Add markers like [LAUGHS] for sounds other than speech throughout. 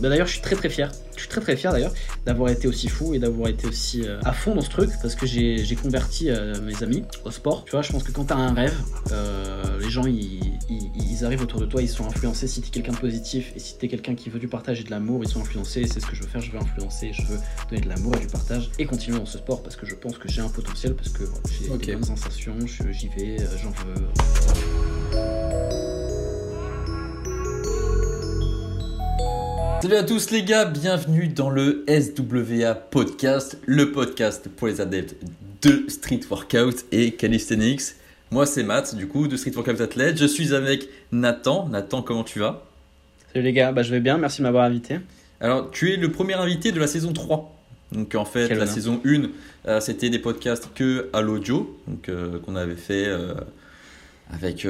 bah, d'ailleurs, je suis très très fier. Je suis très très fier d'ailleurs d'avoir été aussi fou et d'avoir été aussi euh, à fond dans ce truc parce que j'ai j'ai converti euh, mes amis au sport. Tu vois, je pense que quand t'as un rêve, euh, les gens ils, ils- ils arrivent autour de toi, ils sont influencés. Si t'es quelqu'un de positif et si t'es quelqu'un qui veut du partage et de l'amour, ils sont influencés. Et c'est ce que je veux faire. Je veux influencer, je veux donner de l'amour et du partage et continuer dans ce sport parce que je pense que j'ai un potentiel parce que voilà, j'ai Ok. des bonnes sensations, j'y vais, j'en veux. Salut à tous les gars, bienvenue dans le SWA Podcast, le podcast pour les adeptes de Street Workout et Calisthenics. Moi c'est Matt, du coup, de Street Workout Athlete. Je suis avec Nathan. Nathan, comment tu vas? Salut les gars, bah, je vais bien, merci de m'avoir invité. Alors, tu es le premier invité de la saison 3. Donc en fait, Quel la saison 1, euh, c'était des podcasts que à l'audio, donc euh, qu'on avait fait euh, avec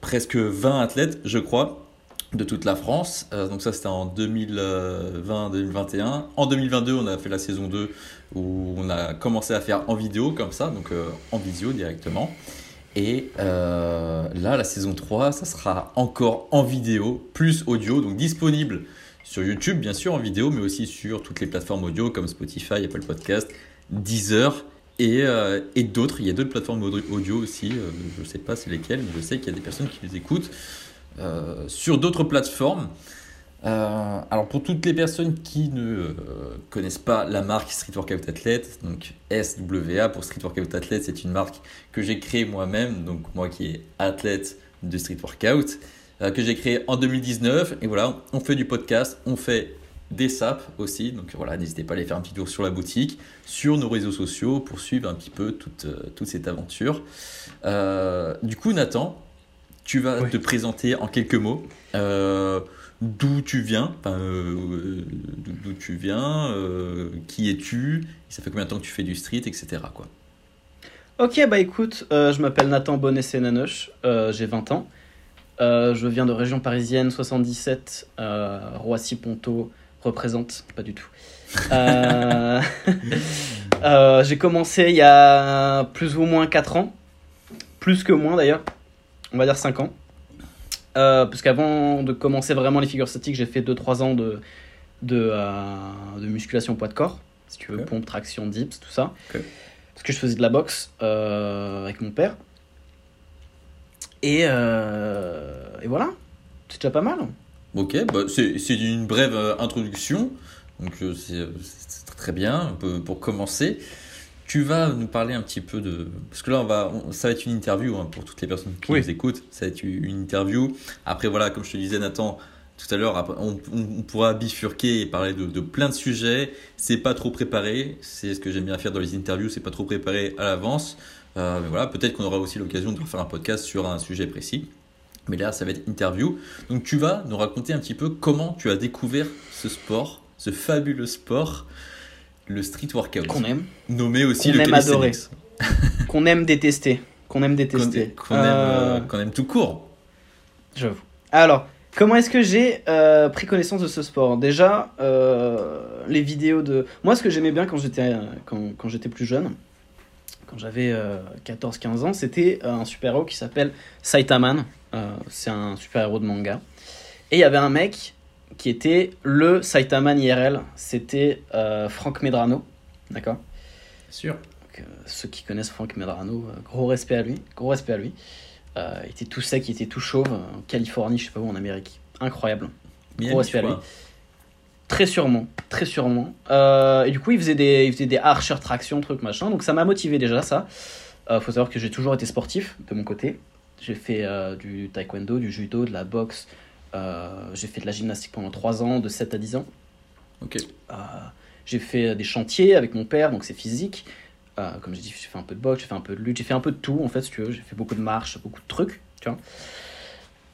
presque 20 athlètes, je crois, de toute la France. Euh, donc ça, c'était en 2020-2021. En 2022, on a fait la saison 2 où on a commencé à faire en vidéo comme ça, donc euh, en visio directement. Et euh, là, la saison 3, ça sera encore en vidéo, plus audio, donc disponible sur YouTube, bien sûr, en vidéo, mais aussi sur toutes les plateformes audio comme Spotify, Apple Podcast, Deezer et, et d'autres. Il y a d'autres plateformes audio aussi, je ne sais pas c'est lesquelles, mais je sais qu'il y a des personnes qui les écoutent sur d'autres plateformes. Euh, alors pour toutes les personnes qui ne euh, connaissent pas la marque Street Workout Athlete, donc SWA pour Street Workout Athlete, c'est une marque que j'ai créée moi-même, donc moi qui est athlète de Street Workout, euh, que j'ai créée en 2019. Et voilà, on fait du podcast, on fait des SAP aussi, donc voilà, n'hésitez pas à aller faire un petit tour sur la boutique, sur nos réseaux sociaux pour suivre un petit peu toute, euh, toute cette aventure. Euh, du coup, Nathan, tu vas Oui. te présenter en quelques mots. Euh, d'où tu viens, euh, d'où tu viens, euh, qui es-tu, ça fait combien de temps que tu fais du street, etc. Quoi. Ok, bah écoute, euh, je m'appelle Nathan Bonnet-Sénanoche, euh, j'ai 20 ans. Je viens de région parisienne 77, euh, Roissy-Ponto représente, pas du tout. [LAUGHS] J'ai commencé il y a plus ou moins 4 ans, plus que moins d'ailleurs, on va dire 5 ans. Euh, parce qu'avant de commencer vraiment les figures statiques, j'ai fait 2-3 ans de, de, euh, de musculation poids de corps, si tu veux, Ok. pompe, traction, dips, tout ça. Parce que je faisais de la boxe euh, avec mon père. Et, et voilà, c'est déjà pas mal. Ok, bah, c'est une brève introduction, donc c'est très bien pour commencer. Tu vas nous parler un petit peu de... Parce que là, on va, ça va être une interview hein, pour toutes les personnes qui Oui. nous écoutent. Ça va être une interview. Après, voilà, comme je te disais, Nathan, tout à l'heure, on, on- on pourra bifurquer et parler de, de plein de sujets. C'est pas trop préparé. C'est ce que j'aime bien faire dans les interviews. C'est pas trop préparé à l'avance. Euh, mais voilà, peut-être qu'on aura aussi l'occasion de faire un podcast sur un sujet précis. Mais là, ça va être interview. Donc, tu vas nous raconter un petit peu comment tu as découvert ce sport, ce fabuleux sport, le street workout Qu'on aime, nommé aussi Qu'on le aime adorer. qu'on aime détester. Qu'on aime Qu'on détester. qu'on aime, Euh, euh, qu'on aime tout court. J'avoue. Alors, comment est-ce que j'ai euh, pris connaissance de ce sport? Déjà, euh, les vidéos de. Moi, ce que j'aimais bien quand j'étais euh, quand, quand j'étais plus jeune, quand j'avais 14-15 ans, c'était un super-héros qui s'appelle Saitaman. Euh, c'est un super-héros de manga. Et il y avait un mec qui était le Saitaman IRL. C'était euh, Frank Medrano. D'accord? Sûr. donc, euh, ceux qui connaissent Frank Medrano, euh, gros respect à lui, gros respect à lui. Euh, il était tout sec, il était tout chauve, en Californie, je sais pas où, en Amérique. Incroyable. Gros respect à lui. Très sûrement, très sûrement. Et du coup, il faisait des, il faisait des archer traction, trucs machin. Donc ça m'a motivé déjà ça. Faut savoir que j'ai toujours été sportif de mon côté. J'ai fait du taekwondo, du judo, de la boxe. Euh, j'ai fait de la gymnastique pendant 3 ans, de 7 à 10 ans. Ok. Euh, j'ai fait des chantiers avec mon père, donc c'est physique. Euh, comme j'ai dit, j'ai fait un peu de boxe, j'ai fait un peu de lutte, j'ai fait un peu de tout en fait, si tu veux. J'ai fait beaucoup de marches, beaucoup de trucs, tu vois.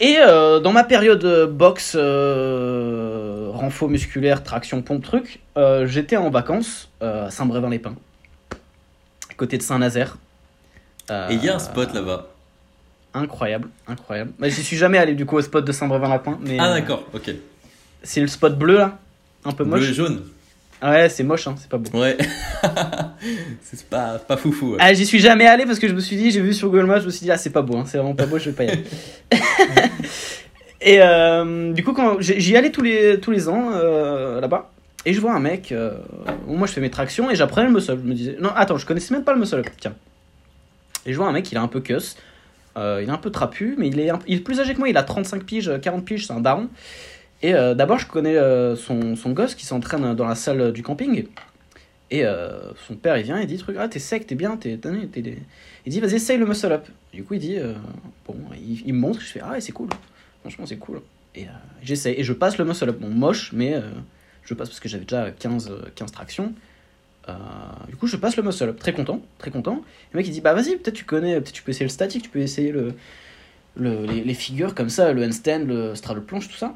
Et euh, dans ma période euh, boxe, euh, renfort musculaire, traction, pompe, truc, euh, j'étais en vacances euh, à Saint-Brévin-les-Pins, côté de Saint-Nazaire. Euh, Et il y a un spot là-bas. Incroyable, incroyable. Bah, J'y suis jamais allé du coup au spot de Saint-Brévin-les-Pins, mais Ah euh, d'accord, ok. c'est le spot bleu là, un peu Bleu moche. et jaune. Ouais, c'est moche, hein, c'est pas beau. Ouais. [LAUGHS] c'est pas, pas foufou. ouais. Ah, j'y suis jamais allé parce que je me suis dit, j'ai vu sur Google Maps, je me suis dit, ah, c'est pas beau, hein, c'est vraiment pas beau, je vais pas y aller. [LAUGHS] Et euh, du coup, quand j'y allais tous les, tous les ans euh, là-bas. Et je vois un mec. euh, moi, je fais mes tractions et j'apprenais le muscle. Je me disais. Non, attends, je connaissais même pas le muscle. Tiens. Et je vois un mec, il est un peu cuss. Euh, il est un peu trapu, mais il est, il est plus âgé que moi. Il a 35 piges, 40 piges, c'est un daron. Et euh, d'abord, je connais euh, son, son gosse qui s'entraîne dans la salle du camping. Et euh, son père, il vient et dit truc, ah, t'es sec, t'es bien, t'es. Il dit, vas-y, essaye le muscle up. Du coup, il dit, euh, bon, il, il me montre, je fais, ah, c'est cool. Franchement, c'est cool. Et euh, j'essaye. Et je passe le muscle up. Bon, moche, mais euh, je passe parce que j'avais déjà 15, euh, 15 tractions. Euh, du coup, je passe le muscle up. Très content, très content. Le mec, il dit, bah vas-y, peut-être tu connais, peut-être tu peux essayer le statique, tu peux essayer le, le- les, les figures comme ça, le handstand, le straddle planche, tout ça.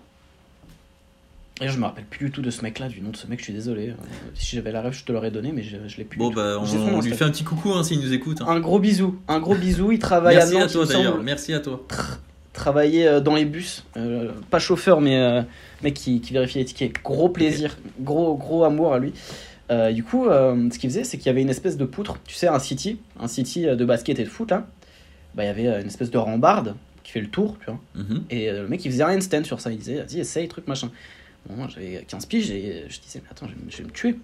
Et je me rappelle plus du tout de ce mec-là, du nom de ce mec, je suis désolé. Euh, si j'avais la rêve, je te l'aurais donné, mais je, je l'ai plus. Bon, bah, on, on lui fait un petit coucou hein, s'il nous écoute. hein. Un gros bisou, un gros bisou. Il travaille Merci à à Nantes, toi me semble d'ailleurs, merci à toi. travailler euh, dans les bus, euh, pas chauffeur, mais mec qui, qui vérifie les tickets. Gros plaisir, gros, gros amour à lui. Euh, du coup, euh, ce qu'il faisait, c'est qu'il y avait une espèce de poutre, tu sais, un city, un city euh, de basket et de foot là. Bah, il y avait une espèce de rambarde qui fait le tour, tu vois. Mhm. Et le mec, il faisait un handstand sur ça. Il disait, vas-y, essaye, truc, machin. Bon, moi, j'avais 15 piges et je disais, mais attends, je vais, me- je vais me tuer.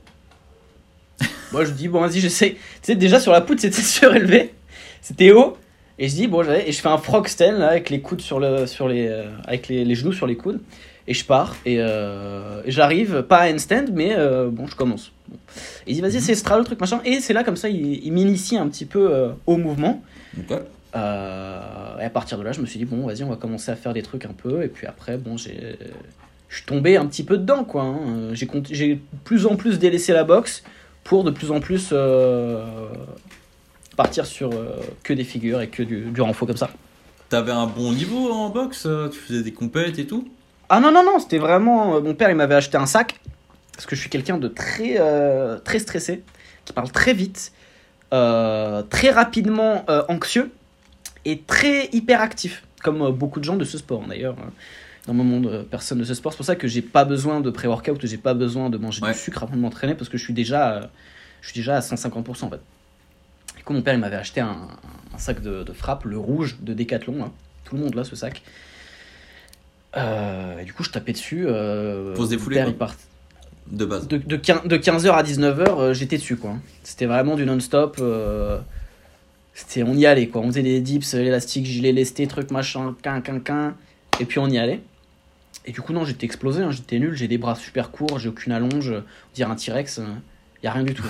[LAUGHS] moi, je dis, bon, vas-y, j'essaye. Tu sais, déjà sur la poutre, c'était [LAUGHS] surélevé. C'était haut. Et je dis, bon, j'allais- et je fais un frog stand là, avec les coudes sur le, sur les, euh, avec les, les genoux sur les coudes. Et je pars. Et, euh, et j'arrive, pas à handstand, mais euh, bon, je commence. Bon. Et il dit, vas-y, c'est straddle, truc, machin. Et c'est là, comme ça, il, il m'initie un petit peu euh, au mouvement. Et à partir de là, je me suis dit, bon, vas-y, on va commencer à faire des trucs un peu. Et puis après, bon, j'ai. Je suis tombé un petit peu dedans, quoi. hein. J'ai cont- j'ai plus en plus délaissé la boxe pour de plus en plus partir sur que des figures et que du, du renfort comme ça. T'avais un bon niveau en boxe, tu faisais des compètes et tout? Ah non, non, non, c'était vraiment. euh, Mon père, il m'avait acheté un sac. Parce que je suis quelqu'un de très, euh, très stressé, qui parle très vite, euh, très rapidement euh, anxieux et très hyperactif. Comme beaucoup de gens de ce sport, d'ailleurs. euh, Dans mon monde, personne de ce sport. C'est pour ça que j'ai pas besoin de pré-workout, j'ai pas besoin de manger Ouais. du sucre avant de m'entraîner, parce que je suis déjà, je suis déjà à 150% en fait. Du coup, mon père, il m'avait acheté un, un sac de, de frappe, le rouge de Decathlon. là. Tout le monde là, ce sac. Euh, et du coup, je tapais dessus. Euh, Pour se défouler, père, quoi. il part- De base. de, de, 15, de 15h à 19h, j'étais dessus, quoi. C'était vraiment du non-stop. euh, c'était, on y allait, quoi. On faisait des dips, l'élastique, gilet lesté, truc, machin, quin, quin, quin. Et puis on y allait. Et du coup, non, j'étais explosé, hein, j'étais nul, j'ai des bras super courts, j'ai aucune allonge. On dirait un T-Rex. Il y a rien du tout.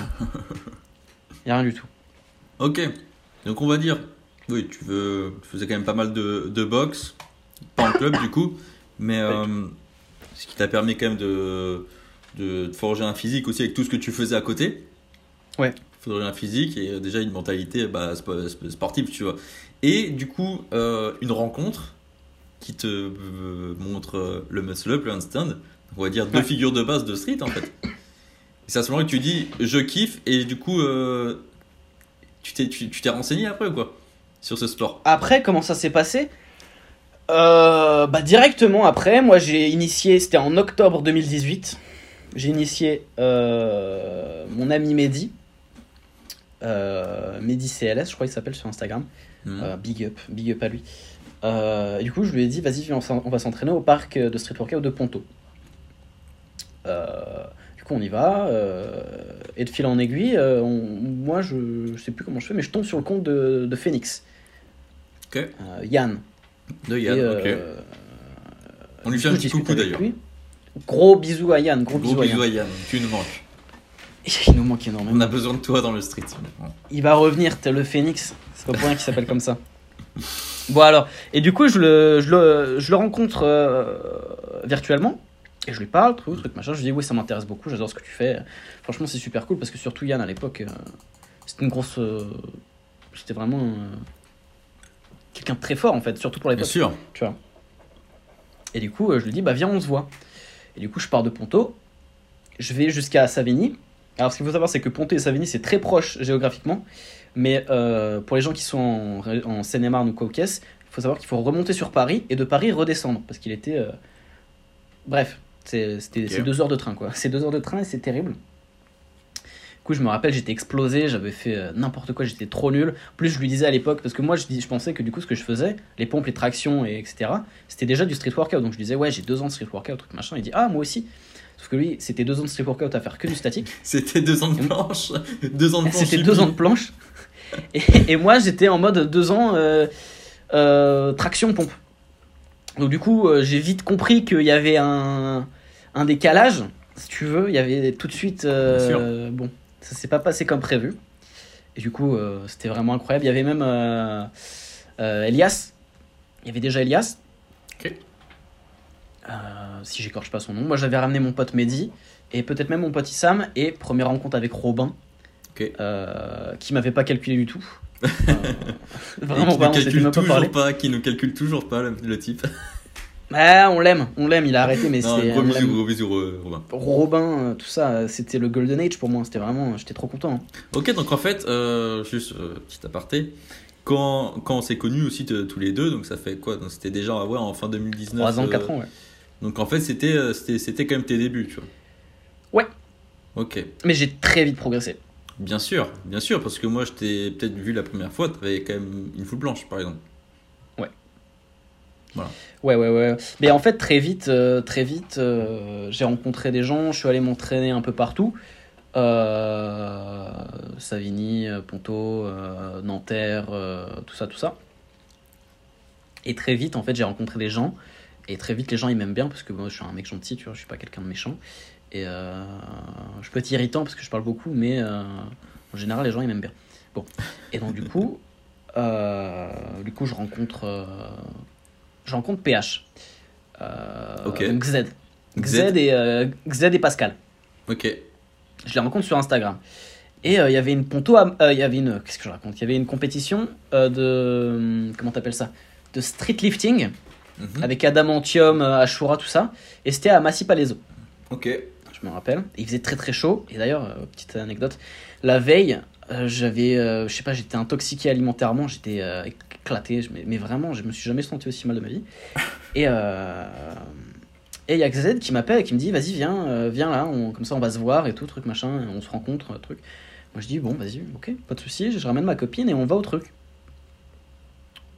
Il [LAUGHS] y a rien du tout. Ok. Donc on va dire, oui, tu, veux, tu faisais quand même pas mal de, de boxe, pas en club du coup, mais euh, ce qui t'a permis quand même de, de forger un physique aussi avec tout ce que tu faisais à côté. Ouais. Forger un physique et déjà une mentalité bah, sp- sp- sportive, tu vois. Et du coup, euh, une rencontre qui te euh, montre le muscle up, le handstand. On va dire deux Ouais. figures de base de street en fait. Et c'est à ce moment que tu dis je kiffe et du coup tu t'es tu, tu t'es renseigné après ou quoi sur ce sport? Après, comment ça s'est passé? Euh, Bah directement après, moi j'ai initié, c'était en octobre 2018, j'ai initié euh, mon ami Mehdi, euh, Mehdi CLS, je crois qu'il s'appelle sur Instagram. Euh, big up, big up à lui. Et du coup, je lui ai dit, vas-y, on va s'entraîner au parc de street workout de Ponto. Euh, du coup, on y va. euh, et de fil en aiguille, euh, on- moi, je, je sais plus comment je fais, mais je tombe sur le compte de, de Phoenix. Ok. Euh, Yann. De Yann, euh, ok. On lui fait un petit coucou d'ailleurs. Gros bisous à Yann, gros, Gros bisous, bisous à à Yann. Yann, tu nous manques. [LAUGHS] Il nous manque énormément. On a besoin de toi dans le street. Il va revenir, t'es le phénix. C'est pas pour rien qu'il s'appelle comme ça. Bon alors, et du coup je le, je le, je le rencontre euh, virtuellement et je lui parle, truc, truc machin. Je lui dis oui ça m'intéresse beaucoup, j'adore ce que tu fais. Franchement c'est super cool parce que surtout Yann à l'époque euh, c'était une grosse, euh, c'était vraiment quelqu'un de très fort en fait, surtout pour Bien l'époque. sûr. Tu vois. Et du coup, euh, je lui dis, bah viens, on se voit. Et du coup, je pars de Ponto. Je vais jusqu'à Savigny. Alors, ce qu'il faut savoir, c'est que Ponto et Savigny, c'est très proche géographiquement. Mais euh, pour les gens qui sont en, Seine-et-Marne ou Caucase, il faut savoir qu'il faut remonter sur Paris et de Paris redescendre. Parce qu'il était. euh, Bref, c'était deux heures de train, quoi. C'est deux heures de train et c'est terrible. Du coup, je me rappelle, j'étais explosé, j'avais fait euh, n'importe quoi, j'étais trop nul. En plus, je lui disais à l'époque, parce que moi, je, dis- je pensais que du coup, ce que je faisais, les pompes, les tractions, et etc., c'était déjà du street workout. Donc, je lui disais, ouais, j'ai deux ans de street workout, truc machin. Il dit, ah, moi aussi. Sauf que lui, c'était deux ans de street workout à faire que du statique. [LAUGHS] C'était deux ans de planche. [LAUGHS] Deux ans de planche. C'était deux ans de planche. [LAUGHS] Et, et moi, j'étais en mode deux ans euh, euh, traction pompe. Donc du coup, euh, j'ai vite compris qu'il y avait un, un décalage, si tu veux. Il y avait tout de suite... euh, bon, ça s'est pas passé comme prévu. Et du coup, euh, c'était vraiment incroyable. Il y avait même euh, euh, Elias. Il y avait déjà Elias. Ok. Si j'écorche pas son nom. Moi, j'avais ramené mon pote Mehdi. Et peut-être même mon pote Issam. Et première rencontre avec Robin. Ok. euh, qui m'avait pas calculé du tout. [LAUGHS] Et vraiment qui pas, ne calcule toujours pas, qui ne calcule toujours pas le, le type. Ouais, on l'aime, on l'aime, il a arrêté, mais c'est. gros bisous, gros bisous, Robin. Robin, euh, tout ça, euh, c'était le Golden Age pour moi, c'était vraiment. J'étais trop content. Ok, donc en fait, euh, juste euh, petit aparté, quand, quand on s'est connus aussi tous les deux, donc ça fait quoi Donc C'était déjà ouais, en fin 2019. 3 ans, euh, 4 ans, ouais. Donc en fait, c'était c'était c'était quand même tes débuts, tu vois. Ouais. Ok, Mais j'ai très vite progressé. bien sûr, bien sûr, parce que moi je t'ai peut-être vu la première fois, t'avais quand même une foule blanche par exemple. Ouais, ouais, ouais. Mais en fait, très vite, euh, très vite, euh, j'ai rencontré des gens, je suis allé m'entraîner un peu partout. Euh, Savigny, euh, Ponto, Nanterre, tout ça, tout ça. Et très vite, en fait, j'ai rencontré des gens. Et très vite, les gens, ils m'aiment bien parce que moi, je suis un mec gentil, tu vois, je suis pas quelqu'un de méchant. Et je peux être irritant parce que je parle beaucoup, mais en général, les gens, ils m'aiment bien. Bon. Et donc, du coup, du coup, je rencontre, euh, je rencontre PH. Euh, Ok. donc Z. Z. Z et, euh, Z et Pascal. Ok, Je les rencontre sur Instagram. Et euh, il y avait une ponto, euh, il y avait une, qu'est-ce que je raconte? Il y avait une compétition euh, de, comment t'appelles ça? De street lifting Mhm. avec adamantium, ashura, tout ça. Et c'était à Massy-Palaiso. ok, Je me rappelle. Et il faisait très très chaud. Et d'ailleurs, petite anecdote, la veille, j'avais, je sais pas, j'étais intoxiqué alimentairement, j'étais éclaté, mais, mais vraiment, je me suis jamais senti aussi mal de ma vie. [LAUGHS] Et euh, et il y a XZ qui m'appelle et qui me dit, vas-y, viens, euh, viens là, on- comme ça on va se voir et tout, truc machin, on se rencontre, euh, truc. Moi je dis, bon, vas-y, ok, pas de souci, je ramène ma copine et on va au truc.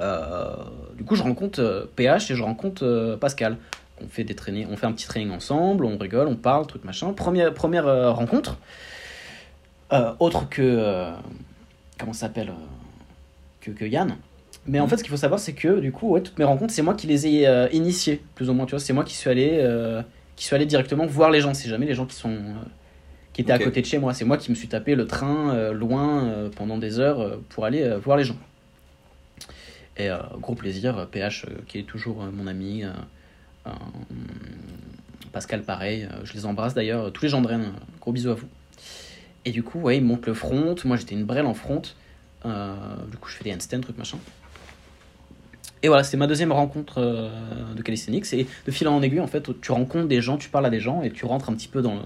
Euh, du coup, je rencontre PH et je rencontre Pascal. On fait, des trainings, on fait un petit training ensemble, on rigole, on parle, truc machin. Première, première rencontre. Autre que. comment ça s'appelle que, que Yann. Mais en Mhm. fait, ce qu'il faut savoir, c'est que du coup, ouais, toutes mes rencontres, c'est moi qui les ai euh, initiées, plus ou moins. Tu vois, c'est moi qui suis allé, euh, qui suis allé directement voir les gens. C'est jamais les gens qui sont, euh, qui étaient à côté de chez moi. C'est moi qui me suis tapé le train euh, loin pendant des heures pour aller voir les gens. Et gros plaisir, PH qui est toujours mon ami, Pascal pareil, je les embrasse d'ailleurs, tous les gens de Rennes, gros bisous à vous. Et du coup, ouais, il me monte le front, moi j'étais une brêle en front, du coup je fais des handstands, trucs machin. Et voilà, c'est ma deuxième rencontre euh, de calisthenics, et de fil en aiguille en fait, tu rencontres des gens, tu parles à des gens, et tu rentres un petit peu dans le...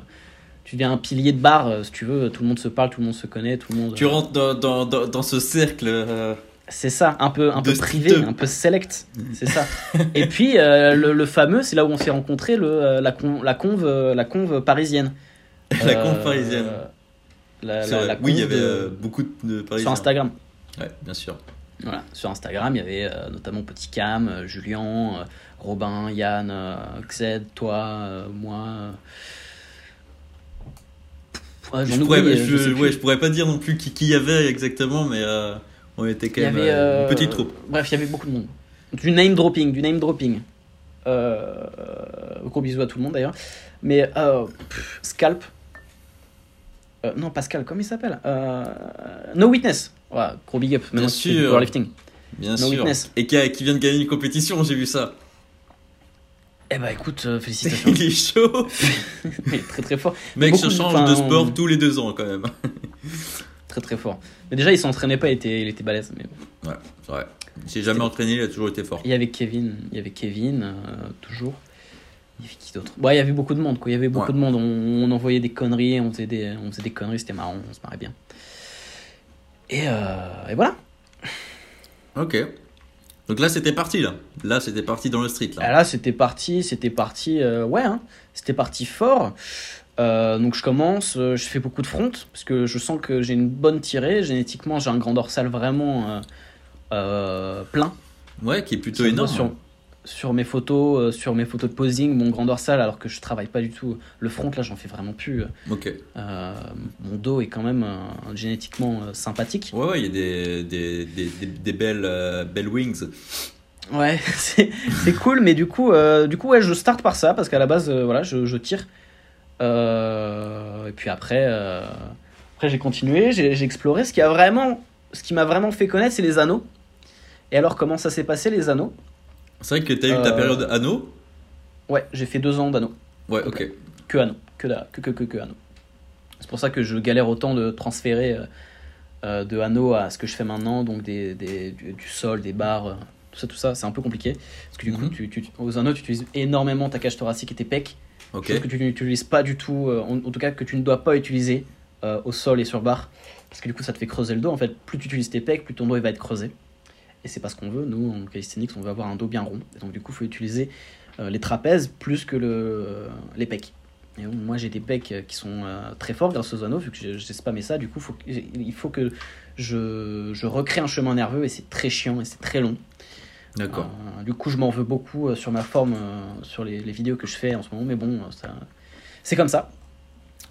Tu deviens un pilier de bar, euh, si tu veux, tout le monde se parle, tout le monde se connaît, tout le monde... Tu rentres dans, dans, dans, dans ce cercle. euh, C'est ça, un peu, un peu privé, un peu select, c'est ça. [LAUGHS] Et puis euh, le, le fameux, c'est là où on s'est rencontré, le, la, con, la, conve, la conve parisienne. [LAUGHS] La conve parisienne. La, c'est la- vrai. la oui, il y avait de- beaucoup de Parisiens. sur Instagram. Ouais, bien sûr. Voilà, sur Instagram, il y avait euh, notamment Petit Cam, euh, Julien, euh, Robin, Yann, euh, Xed, toi, moi. Ouais, Je pourrais, je, ouais, je pourrais pas dire non plus qui qui y avait exactement, mais on était quand Il même avait une petite troupe. Bref, il y avait beaucoup de monde. Du name dropping, du name dropping. Gros bisous à tout le monde d'ailleurs. Mais pff, Scalp. Euh, non, Pascal, comment il s'appelle Euh, No Witness. Ouais, gros big up. Maintenant, Bien sûr. powerlifting. Bien No sûr. Witness. Et qui, a- qui vient de gagner une compétition, j'ai vu ça. Eh bah écoute, euh, félicitations. [LAUGHS] Il est chaud. [LAUGHS] Il est très très fort. Mec, de- change de sport tous les deux ans quand même. [LAUGHS] Très très fort. Mais déjà, il s'entraînait pas, il était, il était balèze. Mais... Ouais, c'est vrai. J'ai jamais entraîné, il a toujours été fort. Il y avait Kevin, il y avait Kevin, euh, toujours. Il y avait qui d'autre? Il y avait beaucoup de monde, quoi. Il y avait beaucoup Ouais. de monde. On, on envoyait des conneries, on faisait des, on faisait des conneries, c'était marrant, on se marrait bien. Et, euh, et voilà. Ok. Donc là, c'était parti là. Là, c'était parti dans le street Ah, là. Là, c'était parti, c'était parti, euh, ouais, hein, c'était parti fort. Euh, donc je commence, je fais beaucoup de front parce que je sens que j'ai une bonne tirée. Génétiquement, j'ai un grand dorsal vraiment plein. Ouais, qui est plutôt énorme. Sur, sur mes photos, euh, sur mes photos de posing, mon grand dorsal, alors que je travaille pas du tout le front. Là, j'en fais vraiment plus. Ok. Euh, mon dos est quand même euh, génétiquement euh, sympathique. Ouais, ouais, il y a des, des, des, des, des belles, euh, belles wings. Ouais, [LAUGHS] c'est cool, mais du coup, euh, du coup, ouais, je starte par ça parce qu'à la base, euh, voilà, je, je tire. Euh, et puis après, euh, après j'ai continué, j'ai exploré. Ce qui a vraiment, ce qui m'a vraiment fait connaître, c'est les anneaux. Et alors, comment ça s'est passé les anneaux? C'est vrai que t'as eu ta Euh, période anneau Ouais, j'ai fait deux ans d'anneaux, Ouais, ok. que anneaux, que da- que que que, que anneaux. C'est pour ça que je galère autant de transférer euh, euh, de anneaux à ce que je fais maintenant, donc des, des- du, du sol, des barres, tout ça, tout ça, c'est un peu compliqué. Parce que du coup, Mhm. tu, tu- aux anneaux, tu utilises énormément ta cage thoracique et tes pecs. Ok. Chose que tu n'utilises pas du tout, euh, en, en tout cas que tu ne dois pas utiliser euh, au sol et sur barre, parce que du coup ça te fait creuser le dos. En fait, plus tu utilises tes pecs, plus ton dos il va être creusé. Et c'est pas ce qu'on veut. Nous, en calisthenics, on veut avoir un dos bien rond. Et donc du coup, il faut utiliser euh, les trapèzes plus que le, les pecs. Et donc, moi, j'ai des pecs euh, qui sont euh, très forts grâce aux anneaux, vu que j'ai spammé ça. Du coup, faut il faut que je, je recrée un chemin nerveux et c'est très chiant et c'est très long. D'accord. Euh, du coup, je m'en veux beaucoup sur ma forme, sur les, les vidéos que je fais en ce moment, mais bon, ça... c'est comme ça.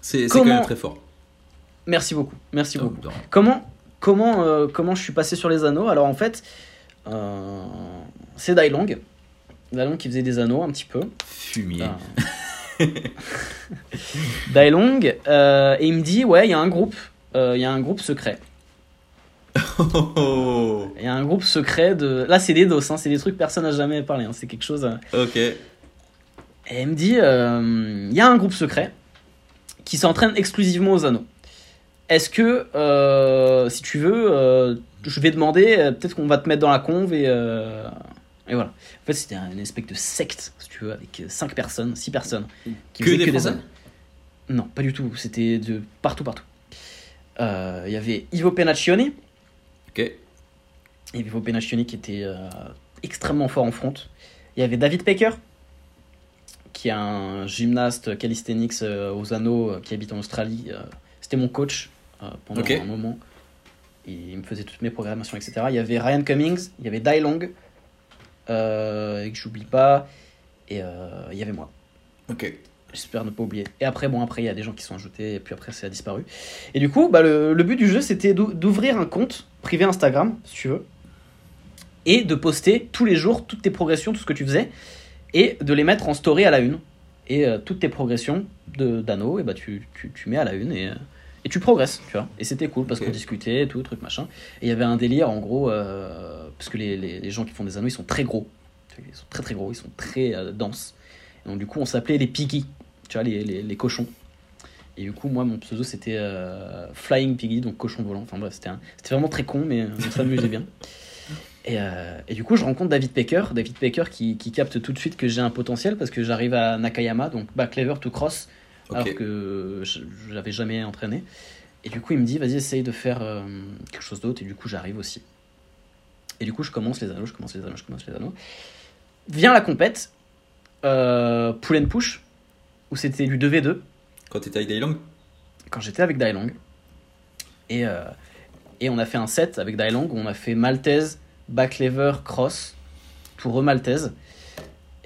C'est c'est quand comment- même très fort. Merci beaucoup, merci Oh, beaucoup. Comment, comment, euh, comment je suis passé sur les anneaux Alors en fait, euh, c'est Dailong. Dailong qui faisait des anneaux un petit peu. Fumier. Ah. [LAUGHS] Dailong, euh, et il me dit, ouais, il y a un groupe, il y a un groupe secret. Oh, Il y a un groupe secret de... Là, c'est des dos, hein, c'est des trucs que personne n'a jamais parlé, hein, c'est quelque chose... Ok. Et elle me dit, il y a un groupe secret qui s'entraîne exclusivement aux anneaux. Est-ce que, euh, si tu veux, euh, je vais demander, euh, peut-être qu'on va te mettre dans la conve et, et voilà. En fait, c'était une espèce de secte, si tu veux, avec 5 personnes, 6 personnes. Qui Que des Français anneaux. Non, pas du tout. C'était de partout, partout. Il y avait Ivo Penacchione, Ok. Ivo Penacchione qui était extrêmement fort en front. Il y avait David Pecker, qui est un gymnaste calisthenics aux anneaux qui habite en Australie. C'était mon coach pendant Ok. un moment. Il me faisait toutes mes programmations, etc. Il y avait Ryan Cummings, il y avait Dai Long, euh, et que j'oublie pas. Et euh, il y avait moi. Ok. J'espère ne pas oublier. Et après, bon, après, il y a des gens qui sont ajoutés, et puis après, ça a disparu. Et du coup, bah, le, le but du jeu, c'était d'ou- d'ouvrir un compte privé Instagram, si tu veux, et de poster tous les jours toutes tes progressions, tout ce que tu faisais, et de les mettre en story à la une. Et euh, toutes tes progressions d'anneaux, et bah, tu, tu, tu mets à la une, et, euh, et tu progresses, tu vois. Et c'était cool, parce qu'on discutait, tout, truc, machin. Et il y avait un délire, en gros, euh, parce que les, les, les gens qui font des anneaux, ils sont très gros. Ils sont très très gros, ils sont très euh, denses. Et donc, du coup, on s'appelait les piggy, tu vois, les, les, cochons. Et du coup, moi, mon pseudo, c'était euh, Flying Piggy, donc cochon volant. Enfin bref, c'était un- c'était vraiment très con, mais on s'amusait bien. Et, et du coup, je rencontre David Pecker. David Pecker qui, qui capte tout de suite que j'ai un potentiel parce que j'arrive à Nakayama, donc back lever to cross, alors que je l'avais jamais entraîné. Et du coup, il me dit, vas-y, essaye de faire euh, quelque chose d'autre. Et du coup, j'arrive aussi. Et du coup, je commence les anneaux, je commence les anneaux, je commence les anneaux. Vient la compète, euh, pull and push, où c'était du 2v2 Quand t'étais avec Dailong quand j'étais avec Dailong. Et, euh, et on a fait un set avec Dailong où on a fait Maltese, back lever, cross, tout re-Maltese.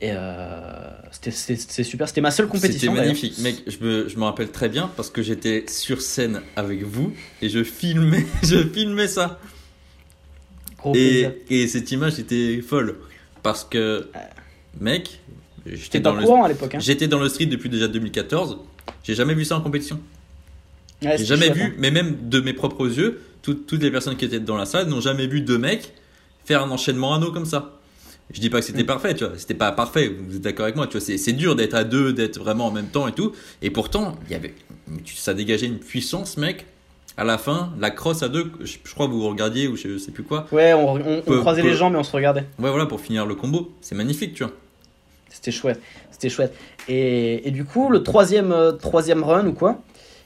Et euh, c'était- c'était c'était super, c'était ma seule C'était compétition. d'ailleurs. magnifique. Mec, je me, je me rappelle très bien parce que j'étais sur scène avec vous et je filmais, [LAUGHS] je filmais ça. Gros. Et, et cette image était folle. Parce que, mec, J'étais dans, le, courant à l'époque. Hein. j'étais dans le street depuis déjà 2014. J'ai jamais vu ça en compétition. Ouais, J'ai c'était jamais vu, hein. mais même de mes propres yeux, tout- toutes les personnes qui étaient dans la salle n'ont jamais vu deux mecs faire un enchaînement anneau comme ça. Je dis pas que c'était Mm. parfait, tu vois, c'était pas parfait, vous êtes d'accord avec moi, tu vois, c'est, dur d'être à deux, d'être vraiment en même temps et tout. Et pourtant, il y avait, ça dégageait une puissance, mec. À la fin, la crosse à deux, je, je crois que vous regardiez ou je sais plus quoi. Ouais, on, on- on Peu- croisait peu- les jambes mais on se regardait. Ouais, voilà, pour finir le combo. C'est magnifique, tu vois. C'était chouette. C'était chouette. Et, et du coup, le troisième, euh, troisième run ou quoi,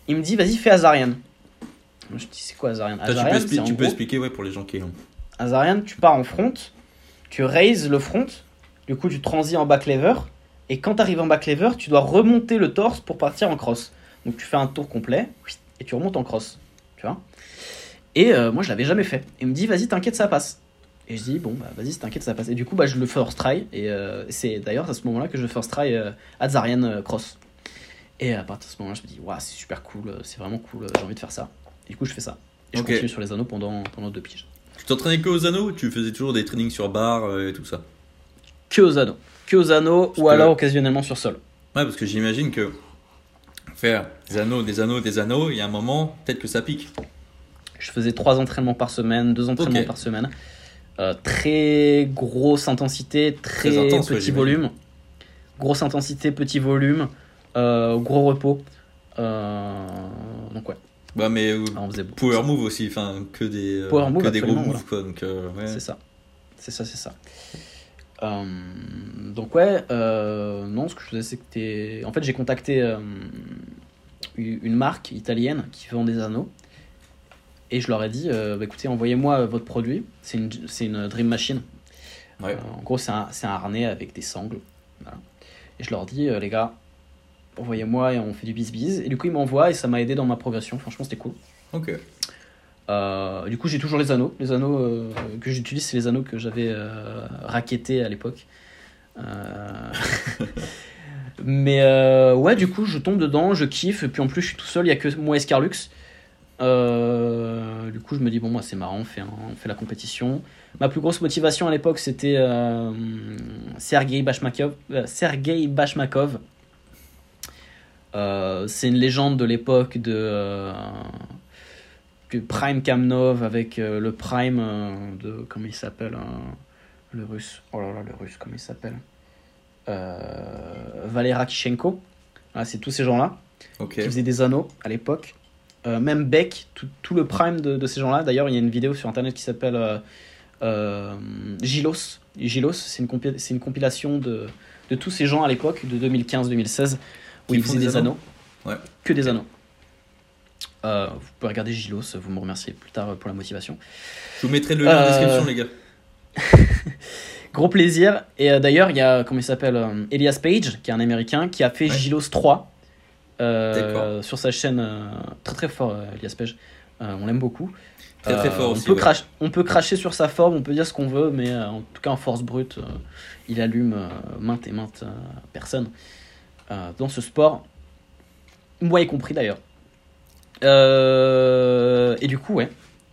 il me dit vas-y, fais Azarian. Je dis c'est quoi Azarian? Toi, tu peux, tu expliquer, ouais, pour les gens qui ont. Azarian, tu pars en front, tu raises le front, du coup tu transis en back lever, et quand tu arrives en back lever, tu dois remonter le torse pour partir en cross. Donc tu fais un tour complet et tu remontes en cross. Tu vois Et euh, moi, je l'avais jamais fait. Et il me dit, vas-y, t'inquiète, ça passe. Et je dis, bon, bah vas-y, t'inquiète, ça passe. Et du coup, bah, je le first try. Et euh, c'est d'ailleurs à ce moment-là que je first try euh, Azarian Cross. Et à partir de ce moment-là, je me dis, waouh, c'est super cool, c'est vraiment cool, j'ai envie de faire ça. Et du coup, je fais ça. Et je continue sur les anneaux pendant, pendant deux piges. Tu t'entraînais que aux anneaux ou tu faisais toujours des trainings sur barre euh, et tout ça Que aux anneaux. Que aux anneaux, ou que- alors occasionnellement sur sol. Ouais, parce que j'imagine que faire des anneaux, des anneaux, des anneaux, il y a un moment, peut-être que ça pique. Je faisais trois entraînements par semaine, deux entraînements par semaine. Euh, très grosse intensité, très, Très intense, petit volume. Grosse intensité, petit volume, euh, gros repos. Euh, donc ouais, Bah, mais euh, on faisait beaucoup. power move aussi, enfin, que des, euh, Power move, que des gros moves, quoi. Donc, euh, ouais. C'est ça. C'est ça, c'est ça. Euh, donc ouais, non, ce que je faisais, c'était... En fait, j'ai contacté une marque italienne qui vend des anneaux. Et je leur ai dit, bah, écoutez, envoyez-moi votre produit. C'est une, c'est une Dream Machine. Ouais. En gros, c'est un, c'est un harnais avec des sangles. Voilà. Et je leur dis, les gars, envoyez-moi et on fait du bis-bis. Et du coup, ils m'envoient et ça m'a aidé dans ma progression. Franchement, c'était cool. Ok. Euh, du coup, j'ai toujours les anneaux. Les anneaux euh, que j'utilise, c'est les anneaux que j'avais euh, raquettés à l'époque. Euh, [LAUGHS] Mais ouais, du coup, je tombe dedans, je kiffe. Et puis en plus, je suis tout seul, il n'y a que moi et Scarlux. Du coup, je me dis, bon, moi, c'est marrant, on fait, on fait la compétition. Ma plus grosse motivation à l'époque, c'était Sergei Bashmakov. Sergei Bashmakov. Euh, c'est une légende de l'époque de. euh, que Prime Kamnov avec euh, le Prime euh, de. Comment il s'appelle hein, Le russe. Oh là là, le russe, comment il s'appelle Valera Kishenko. Voilà, c'est tous ces gens-là qui faisaient des anneaux à l'époque. Même Beck, tout, tout le prime de, de ces gens-là. D'ailleurs, il y a une vidéo sur internet qui s'appelle Gilos. Gilos, c'est une, compi- une compilation de, de tous ces gens à l'époque, de 2015-2016, où ils faisaient des anneaux. Ouais. Que des anneaux. Euh, vous pouvez regarder Gilos, vous me remerciez plus tard pour la motivation. Je vous mettrai le lien en Euh, description, les gars. [LAUGHS] Gros plaisir. Et euh, d'ailleurs, il y a, comment il s'appelle Elias Page, qui est un américain, qui a fait Ouais. Gilos 3 euh, D'accord. sur sa chaîne. très très fort, Elias Page. On l'aime beaucoup. Très très Euh, fort on aussi. Peut ouais. on peut cracher sur sa forme, on peut dire ce qu'on veut, mais euh, en tout cas en force brute, euh, il allume maintes et maintes personnes euh, dans ce sport. Moi y compris d'ailleurs. Euh, et du coup, ouais.